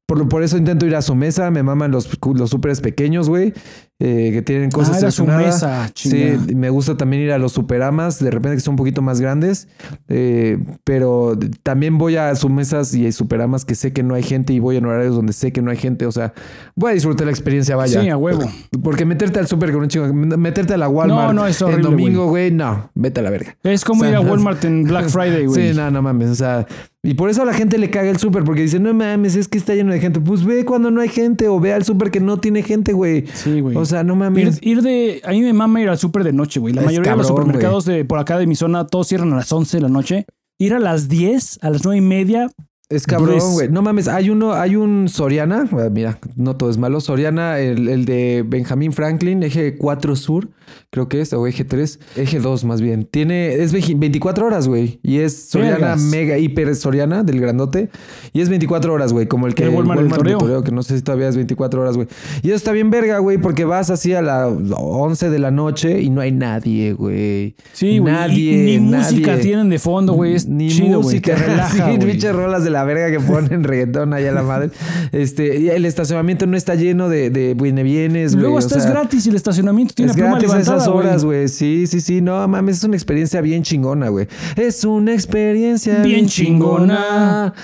por, por eso intento ir a su mesa. Me maman los, los súperes pequeños, güey, eh, que tienen cosas Ah, era su mesa, Sí, me gusta también ir a los superamas, de repente que son un poquito más grandes, eh, pero también voy a sus mesas y hay superamas que sé que no hay gente y voy en horarios donde sé que no hay gente, o sea, voy a disfrutar la experiencia, vaya. Sí, a huevo. Porque meterte al súper con un chingo, meterte a la Walmart No, no, es el horrible, domingo, güey, no, vete a la verga. Es como O sea, ir a Walmart en Black Friday, güey. Sí, no, no mames, o sea, y por eso a la gente le caga el súper, porque dice, no mames, es que está lleno de gente. Pues ve cuando no hay gente o ve al súper que no tiene gente, güey. Sí, güey. O sea, no Ir, mames. ir de. A mí me mama ir al súper de noche, güey. La Es mayoría de los supermercados de por acá de mi zona, todos cierran a las 11 de la noche. Ir a las 10, a las 9 y media, Es cabrón, güey. No mames, hay uno, hay un Soriana, mira, no todo es malo. Soriana, el, el de Benjamin Franklin, eje 4 Sur, creo que es, o eje 3, eje 2 más bien. Tiene, es veji- 24 horas, güey. Y es Soriana Vergas. mega hiper Soriana del grandote. Y es 24 horas, güey, como el que El Walmart del de Toreo. Toreo, que no sé si todavía es 24 horas, güey. Y eso está bien verga, güey, porque vas así a las 11 de la noche y no hay nadie, güey. Sí, güey. Nadie, Ni música nadie. tienen de fondo, güey. Es Ni chido, música, Te relaja, sí, rolas de la verga que ponen reggaetón allá la madre. Este, el estacionamiento no está lleno de, de viene vienes, güey. Luego o hasta es sea, gratis y el estacionamiento tiene Es la gratis a esas horas, güey. Sí, sí, sí. No, mames, es una experiencia bien chingona, güey. Es una experiencia bien, Bien chingona.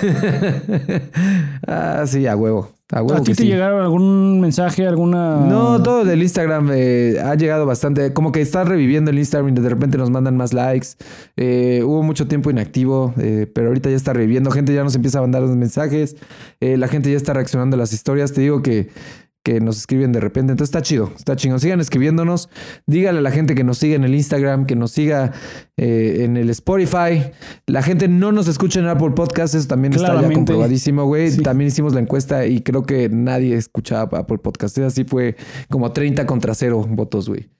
ah, sí, a huevo. A huevo ¿A ti te sí. llegaron algún mensaje, alguna...? No, todo del Instagram eh, ha llegado bastante. Como que está reviviendo el Instagram y de repente nos mandan más likes. Eh, hubo mucho tiempo inactivo, eh, pero ahorita ya está reviviendo. Gente ya nos empieza a mandar los mensajes. La gente ya está reaccionando a las historias. Te digo que, que nos escriben de repente. Entonces está chido, está chingón. Sigan escribiéndonos. Díganle a la gente que nos siga en el Instagram, que nos siga eh, en el Spotify. La gente no nos escucha en Apple Podcast. Eso también está ya comprobadísimo, güey. Sí. También hicimos la encuesta y creo que nadie escuchaba Apple Podcast. Así fue como 30 contra 0 votos, güey.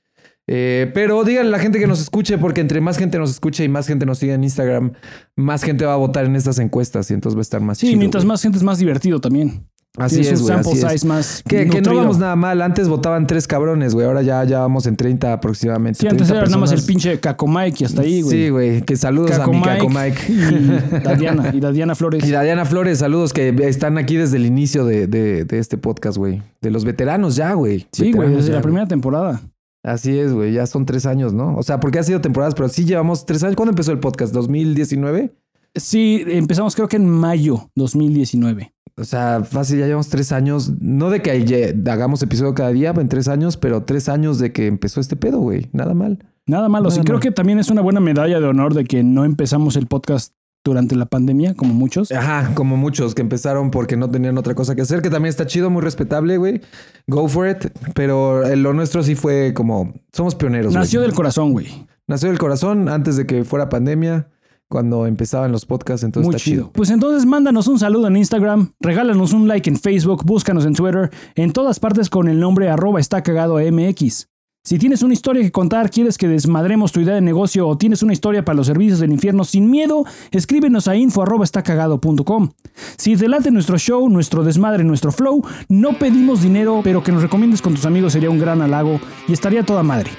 Eh, pero díganle a la gente que nos escuche, porque entre más gente nos escuche y más gente nos siga en Instagram, más gente va a votar en estas encuestas y entonces va a estar más Sí, chido, mientras más gente es más divertido también. Así es, un sample así es. más Que, que no vamos nada mal. Antes votaban tres cabrones, güey. Ahora ya, ya vamos en 30 aproximadamente. Sí, antes 30 era nada más el pinche Caco Mike y hasta ahí, güey. Sí, güey. Que saludos a mi Caco Mike. Y la Diana, y la Diana Flores. Y la Diana Flores, saludos que están aquí desde el inicio de, de- de este podcast, güey. De los veteranos ya, güey. Sí, güey, desde ya, la primera temporada. Así es, güey. Ya son tres años, ¿no? O sea, porque ha sido temporadas, pero sí llevamos tres años. ¿Cuándo empezó el podcast? ¿2019? Sí, empezamos creo que en mayo 2019. O sea, fácil, ya llevamos tres años. No de que hagamos episodio cada día en tres años, pero tres años de que empezó este pedo, güey. Nada mal. Nada malo. Nada sí, creo que también es una buena medalla de honor de que no empezamos el podcast durante la pandemia, como muchos. Ajá, como muchos que empezaron porque no tenían otra cosa que hacer, que también está chido, muy respetable, güey. Go for it. Pero lo nuestro sí fue como, somos pioneros. güey. Nació del corazón, güey. Nació del corazón antes de que fuera pandemia, cuando empezaban los podcasts, entonces Muy está chido. chido. Pues entonces mándanos un saludo en Instagram, regálanos un like en Facebook, búscanos en Twitter, en todas partes con el nombre arroba está cagado MX. Si tienes una historia que contar, quieres que desmadremos tu idea de negocio o tienes una historia para los servicios del infierno sin miedo, escríbenos a info arroba estacagado.com. Si te late nuestro show, nuestro desmadre, nuestro flow, no pedimos dinero, pero que nos recomiendes con tus amigos sería un gran halago y estaría toda madre.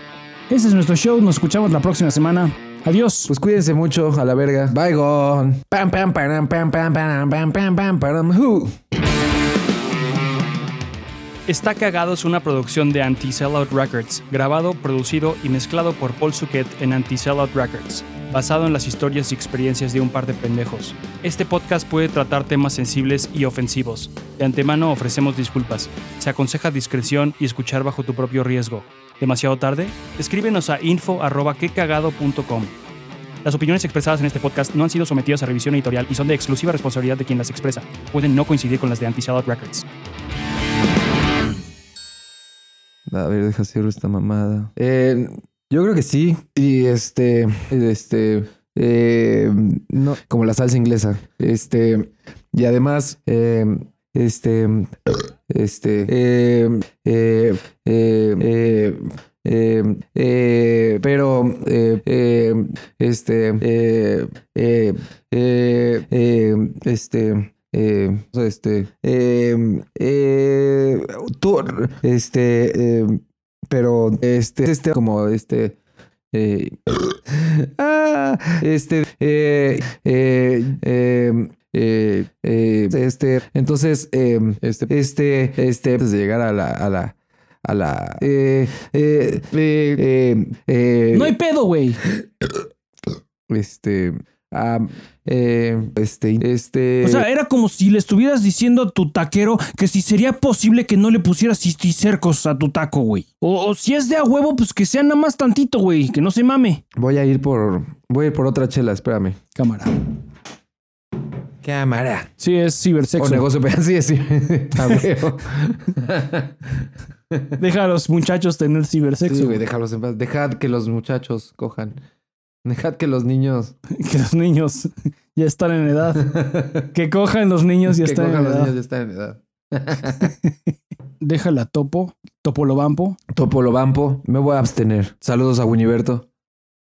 Ese es nuestro show, nos escuchamos la próxima semana. Adiós. Pues cuídense mucho, a la verga. Bye, gone. Pam, pam, pam, pam, pam, pam, pam, pam, pam, pam, who. Está Cagado es una producción de Anti-Sellout Records, grabado, producido y mezclado por Paul Suquet en Anti-Sellout Records, basado en las historias y experiencias de un par de pendejos. Este podcast puede tratar temas sensibles y ofensivos. De antemano ofrecemos disculpas. Se aconseja discreción y escuchar bajo tu propio riesgo. ¿Demasiado tarde? Escríbenos a info.quecagado.com. Las opiniones expresadas en este podcast no han sido sometidas a revisión editorial y son de exclusiva responsabilidad de quien las expresa. Pueden no coincidir con las de Anti-Sellout Records. A ver, deja cierro esta mamada. Eh, yo creo que sí. Y este, este, eh, no, como la salsa inglesa. Este, y además, eh, este, este, eh, eh, eh, eh, eh, eh, pero, eh, eh, este, eh, eh, eh, eh, este, eh, este, eh, eh, tú, este, eh, pero, este, este, como, este, eh, ah, este, eh, eh, este, entonces, eh, este, este, este, antes de llegar a la, a la, a la, eh, eh, eh, No hay pedo, güey. este, eh, este, este, O sea, era como si le estuvieras diciendo a tu taquero que si sería posible que no le pusieras cisticercos a tu taco, güey. O, o si es de a huevo, pues que sea nada más tantito, güey. Que no se mame. voy a ir por, voy a ir por otra chela, espérame. Cámara. Cámara. Sí, es O cibersexo. negocio, pero sí, sí. A huevo. Deja a los muchachos tener cibersexo. Sí, güey, déjalos en paz. Dejad que los muchachos cojan. Dejad que los niños. Que los niños ya están en edad. Que cojan los niños ya que están en cojan los edad. niños ya están en edad. Déjala topo, topolobampo. Topolobampo, me voy a abstener. Saludos a Winiberto.